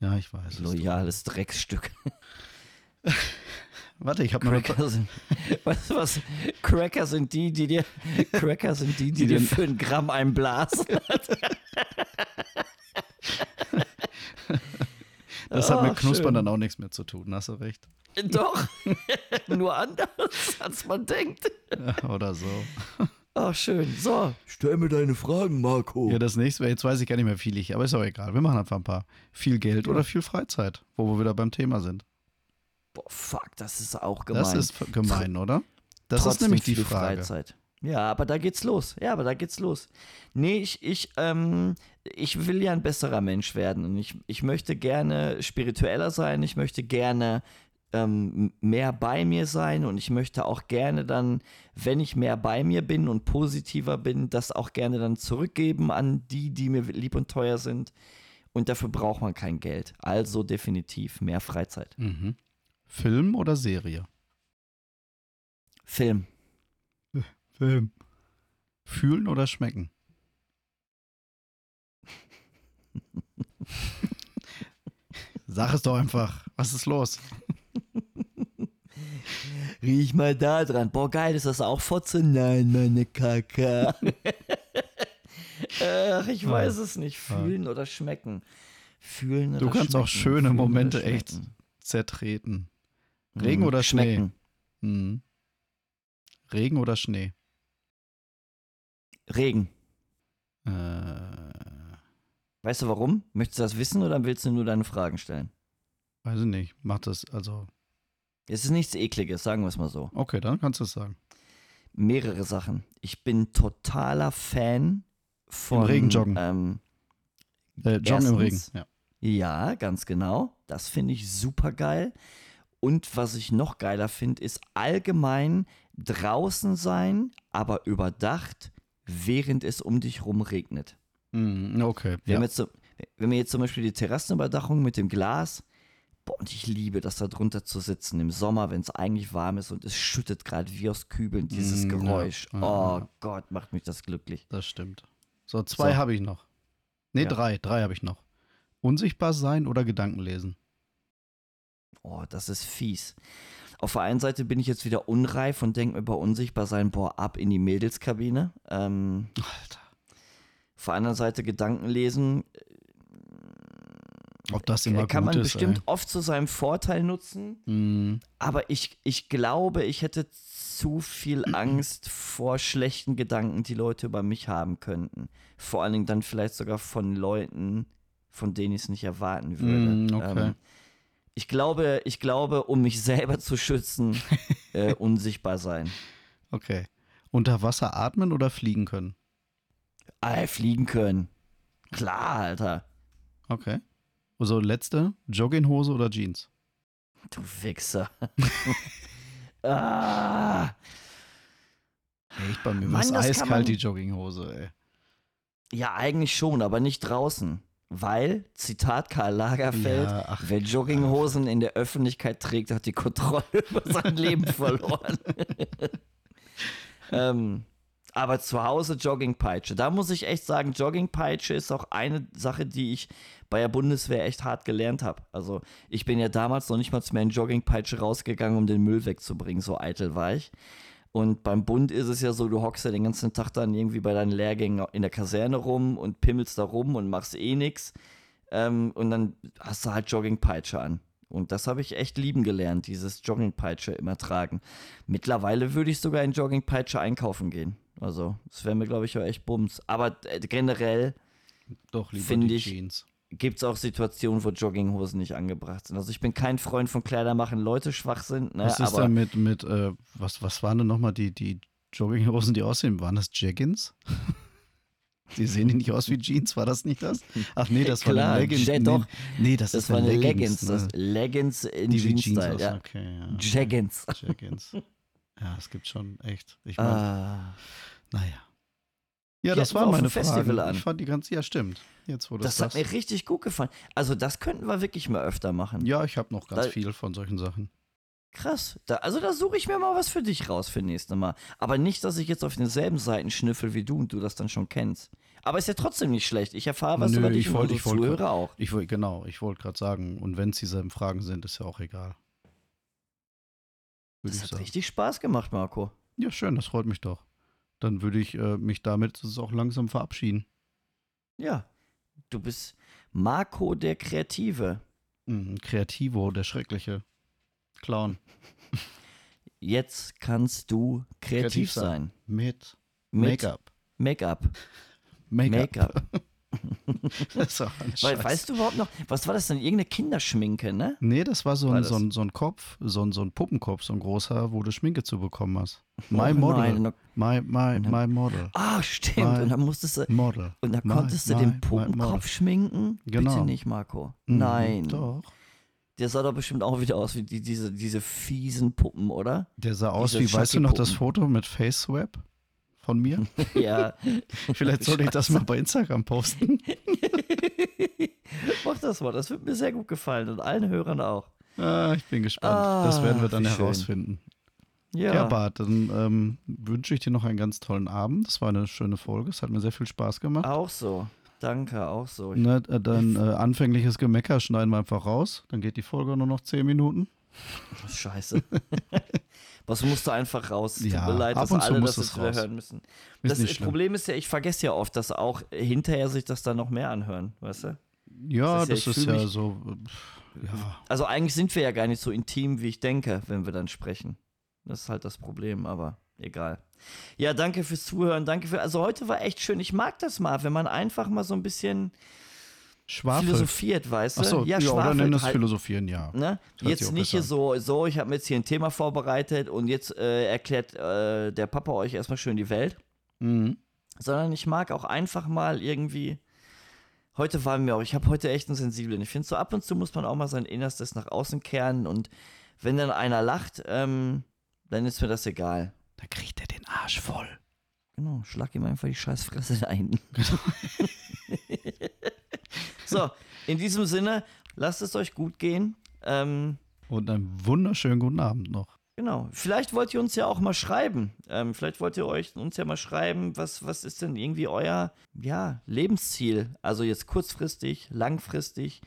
Ja, ich weiß. Loyales Drecksstück. Warte, ich habe noch Cracker sind, weißt du was? Cracker sind die, die dir Cracker sind die, die, die dir für ein Gramm einblasen. das hat oh, mit Knuspern schön. dann auch nichts mehr zu tun, hast du recht. Doch, nur anders, als man denkt. Ja, oder so. Ach, schön. So, stell mir deine Fragen, Marco. Ja, das nächste, jetzt weiß ich gar nicht mehr viel ich, aber ist auch egal. Wir machen einfach ein paar. Viel Geld ja. oder viel Freizeit, wo wir wieder beim Thema sind. Boah, fuck, das ist auch gemein. Das ist gemein, oder? Das Trotzdem ist nämlich die Frage. Freizeit. Ja, aber da geht's los. Ja, aber da geht's los. Nee, ich, ich, ähm, ich will ja ein besserer Mensch werden und ich, ich möchte gerne spiritueller sein, ich möchte gerne ähm, mehr bei mir sein und ich möchte auch gerne dann, wenn ich mehr bei mir bin und positiver bin, das auch gerne dann zurückgeben an die, die mir lieb und teuer sind. Und dafür braucht man kein Geld. Also definitiv mehr Freizeit. Mhm. Film oder Serie? Film. Film. Fühlen oder schmecken? Sag es doch einfach. Was ist los? Riech mal da dran. Boah, geil, ist das auch Fotze? Nein, meine Kacke. Ach, ich weiß es nicht. Fühlen ja. oder schmecken. Fühlen oder Du kannst schmecken. auch schöne Momente echt zertreten. Regen oder Schnee? Hm. Regen oder Schnee? Regen. Äh. Weißt du warum? Möchtest du das wissen oder willst du nur deine Fragen stellen? Weiß ich nicht. Mach das, also. Es ist nichts Ekliges, sagen wir es mal so. Okay, dann kannst du es sagen. Mehrere Sachen. Ich bin totaler Fan von. Im Regen joggen. Ähm, äh, joggen erstens, im Regen, ja. Ja, ganz genau. Das finde ich super geil. Und was ich noch geiler finde, ist allgemein draußen sein, aber überdacht, während es um dich rum regnet. Mm, okay. Wir, ja. haben jetzt, wir haben jetzt zum Beispiel die Terrassenüberdachung mit dem Glas. Boah, und ich liebe das da drunter zu sitzen im Sommer, wenn es eigentlich warm ist und es schüttet gerade wie aus Kübeln dieses mm, Geräusch. Ja, oh ja. Gott, macht mich das glücklich. Das stimmt. So, zwei so. habe ich noch. Nee, drei. Drei habe ich noch. Unsichtbar sein oder Gedanken lesen? Oh, das ist fies. Auf der einen Seite bin ich jetzt wieder unreif und denke mir bei unsichtbar sein, boah, ab in die Mädelskabine. Ähm, Alter. Auf der anderen Seite Gedanken lesen. Ob das immer kann man ist, bestimmt ey. oft zu seinem Vorteil nutzen. Mm. Aber ich, ich glaube, ich hätte zu viel Angst vor schlechten Gedanken, die Leute über mich haben könnten. Vor allen Dingen dann vielleicht sogar von Leuten, von denen ich es nicht erwarten würde. Mm, okay. ähm, ich glaube, ich glaube, um mich selber zu schützen, äh, unsichtbar sein. Okay. Unter Wasser atmen oder fliegen können? Ah, fliegen können. Klar, Alter. Okay. Also letzte, Jogginghose oder Jeans? Du Wichser. ah. Echt, bei mir war es eiskalt, die Jogginghose, ey. Ja, eigentlich schon, aber nicht draußen. Weil, Zitat Karl Lagerfeld, ja, ach, wer Jogginghosen ach. in der Öffentlichkeit trägt, hat die Kontrolle über sein Leben verloren. ähm, aber zu Hause Joggingpeitsche. Da muss ich echt sagen, Joggingpeitsche ist auch eine Sache, die ich bei der Bundeswehr echt hart gelernt habe. Also ich bin ja damals noch nicht mal mehr in Joggingpeitsche rausgegangen, um den Müll wegzubringen, so eitel war ich. Und beim Bund ist es ja so, du hockst ja den ganzen Tag dann irgendwie bei deinen Lehrgängen in der Kaserne rum und pimmelst da rum und machst eh nichts. Ähm, und dann hast du halt Joggingpeitsche an. Und das habe ich echt lieben gelernt, dieses Joggingpeitsche immer tragen. Mittlerweile würde ich sogar in Joggingpeitsche einkaufen gehen. Also, das wäre mir, glaube ich, auch echt Bums. Aber äh, generell finde ich, Jeans gibt es auch Situationen, wo Jogginghosen nicht angebracht sind. Also ich bin kein Freund von Kleider machen, Leute schwach sind. Ne? Was ist da mit, mit äh, was, was waren denn nochmal die, die Jogginghosen, die aussehen? Waren das Jaggins? Die sehen nicht aus wie Jeans, war das nicht das? Ach nee, das Klar, war Leggings. Nee, doch. nee, das, das ist war Leggings. Leggings ne? Leggings in die Jeans-Style. Jeans ja. Okay, ja. Jaggins. Jaggins. Ja, es gibt schon echt. Ich meine, ah. naja. Ja, das war meine Frage. An. Ich fand die ganze, ja stimmt. Jetzt, wo das, das hat mir richtig gut gefallen. Also das könnten wir wirklich mal öfter machen. Ja, ich habe noch ganz da, viel von solchen Sachen. Krass. Da, also da suche ich mir mal was für dich raus für nächstes Mal. Aber nicht, dass ich jetzt auf denselben Seiten schnüffel wie du und du das dann schon kennst. Aber ist ja trotzdem nicht schlecht. Ich erfahre was Nö, über dich ich wollt, und ich wollt, auch. Ich genau, ich wollte gerade sagen, und wenn es dieselben Fragen sind, ist ja auch egal. Würde das hat sagen. richtig Spaß gemacht, Marco. Ja, schön, das freut mich doch. Dann würde ich äh, mich damit auch langsam verabschieden. Ja, du bist Marco der Kreative. Mhm, Kreativo, der Schreckliche. Clown. Jetzt kannst du kreativ, kreativ sein. sein. Mit, Mit Make-up. Make-up. Make-up. Make das Weil, weißt du überhaupt noch, was war das denn? Irgendeine Kinderschminke, ne? Nee, das war so, war ein, so, ein, so ein Kopf, so ein, so ein Puppenkopf, so ein großer, wo du Schminke zu bekommen hast. My oh, Model. Nein. My, my, my Model. Ah, stimmt. My und dann musstest du. Model. Und dann konntest my, du den Puppenkopf schminken? Genau. Bitte nicht, Marco. Mhm, nein. Doch. Der sah doch bestimmt auch wieder aus wie die, diese, diese fiesen Puppen, oder? Der sah aus diese wie, weißt du noch das Foto mit Face Swap? Von mir? ja. Vielleicht sollte ich das mal bei Instagram posten. Mach das mal, das wird mir sehr gut gefallen und allen Hörern auch. Ah, ich bin gespannt. Ah, das werden wir dann herausfinden. Ja. ja, Bart, dann ähm, wünsche ich dir noch einen ganz tollen Abend. Das war eine schöne Folge. Es hat mir sehr viel Spaß gemacht. Auch so. Danke, auch so. Ne, äh, dann äh, anfängliches Gemecker schneiden wir einfach raus. Dann geht die Folge nur noch 10 Minuten. Scheiße. Was musste einfach raus? Tut ja, mir leid, dass alle das jetzt wieder hören müssen. Ist das Problem ist ja, ich vergesse ja oft, dass auch hinterher sich das dann noch mehr anhören, weißt du? Ja, das ist ja, ist ja so. Ja. Also eigentlich sind wir ja gar nicht so intim, wie ich denke, wenn wir dann sprechen. Das ist halt das Problem, aber egal. Ja, danke fürs Zuhören, danke für. Also heute war echt schön. Ich mag das mal, wenn man einfach mal so ein bisschen Schwafelt. philosophiert, weißt du? Achso, ja, ja oder nenn es halt, Philosophieren, ja. Ne? Jetzt nicht hier so, so, ich habe mir jetzt hier ein Thema vorbereitet und jetzt äh, erklärt äh, der Papa euch erstmal schön die Welt. Mhm. Sondern ich mag auch einfach mal irgendwie. Heute war mir auch, ich habe heute echt einen sensiblen. Ich finde, so ab und zu muss man auch mal sein Innerstes nach außen kehren und wenn dann einer lacht, ähm, dann ist mir das egal. Da kriegt er den Arsch voll. Genau, schlag ihm einfach die scheiß Fresse ein. Genau. So, in diesem Sinne, lasst es euch gut gehen. Ähm, Und einen wunderschönen guten Abend noch. Genau. Vielleicht wollt ihr uns ja auch mal schreiben. Ähm, vielleicht wollt ihr euch uns ja mal schreiben, was, was ist denn irgendwie euer ja, Lebensziel? Also jetzt kurzfristig, langfristig.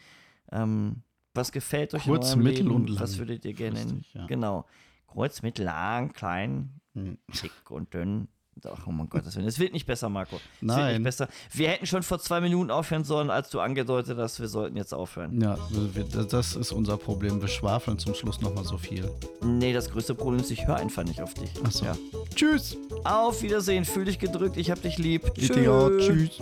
Ähm, was gefällt euch Kurz, in eurem mittel Leben? und lang. Was würdet ihr gerne? Ja. Genau. Kurz, mittel, lang, klein, hm. dick und dünn. Ach, oh mein Gott, es wird nicht besser, Marco. Es Nein. Nicht besser. Wir hätten schon vor zwei Minuten aufhören sollen, als du angedeutet hast, wir sollten jetzt aufhören. Ja, das ist unser Problem. Wir schwafeln zum Schluss nochmal so viel. Nee, das größte Problem ist, ich höre einfach nicht auf dich. Achso. Ja. Tschüss. Auf Wiedersehen. Fühl dich gedrückt. Ich hab dich lieb. Tschüss. Tschüss.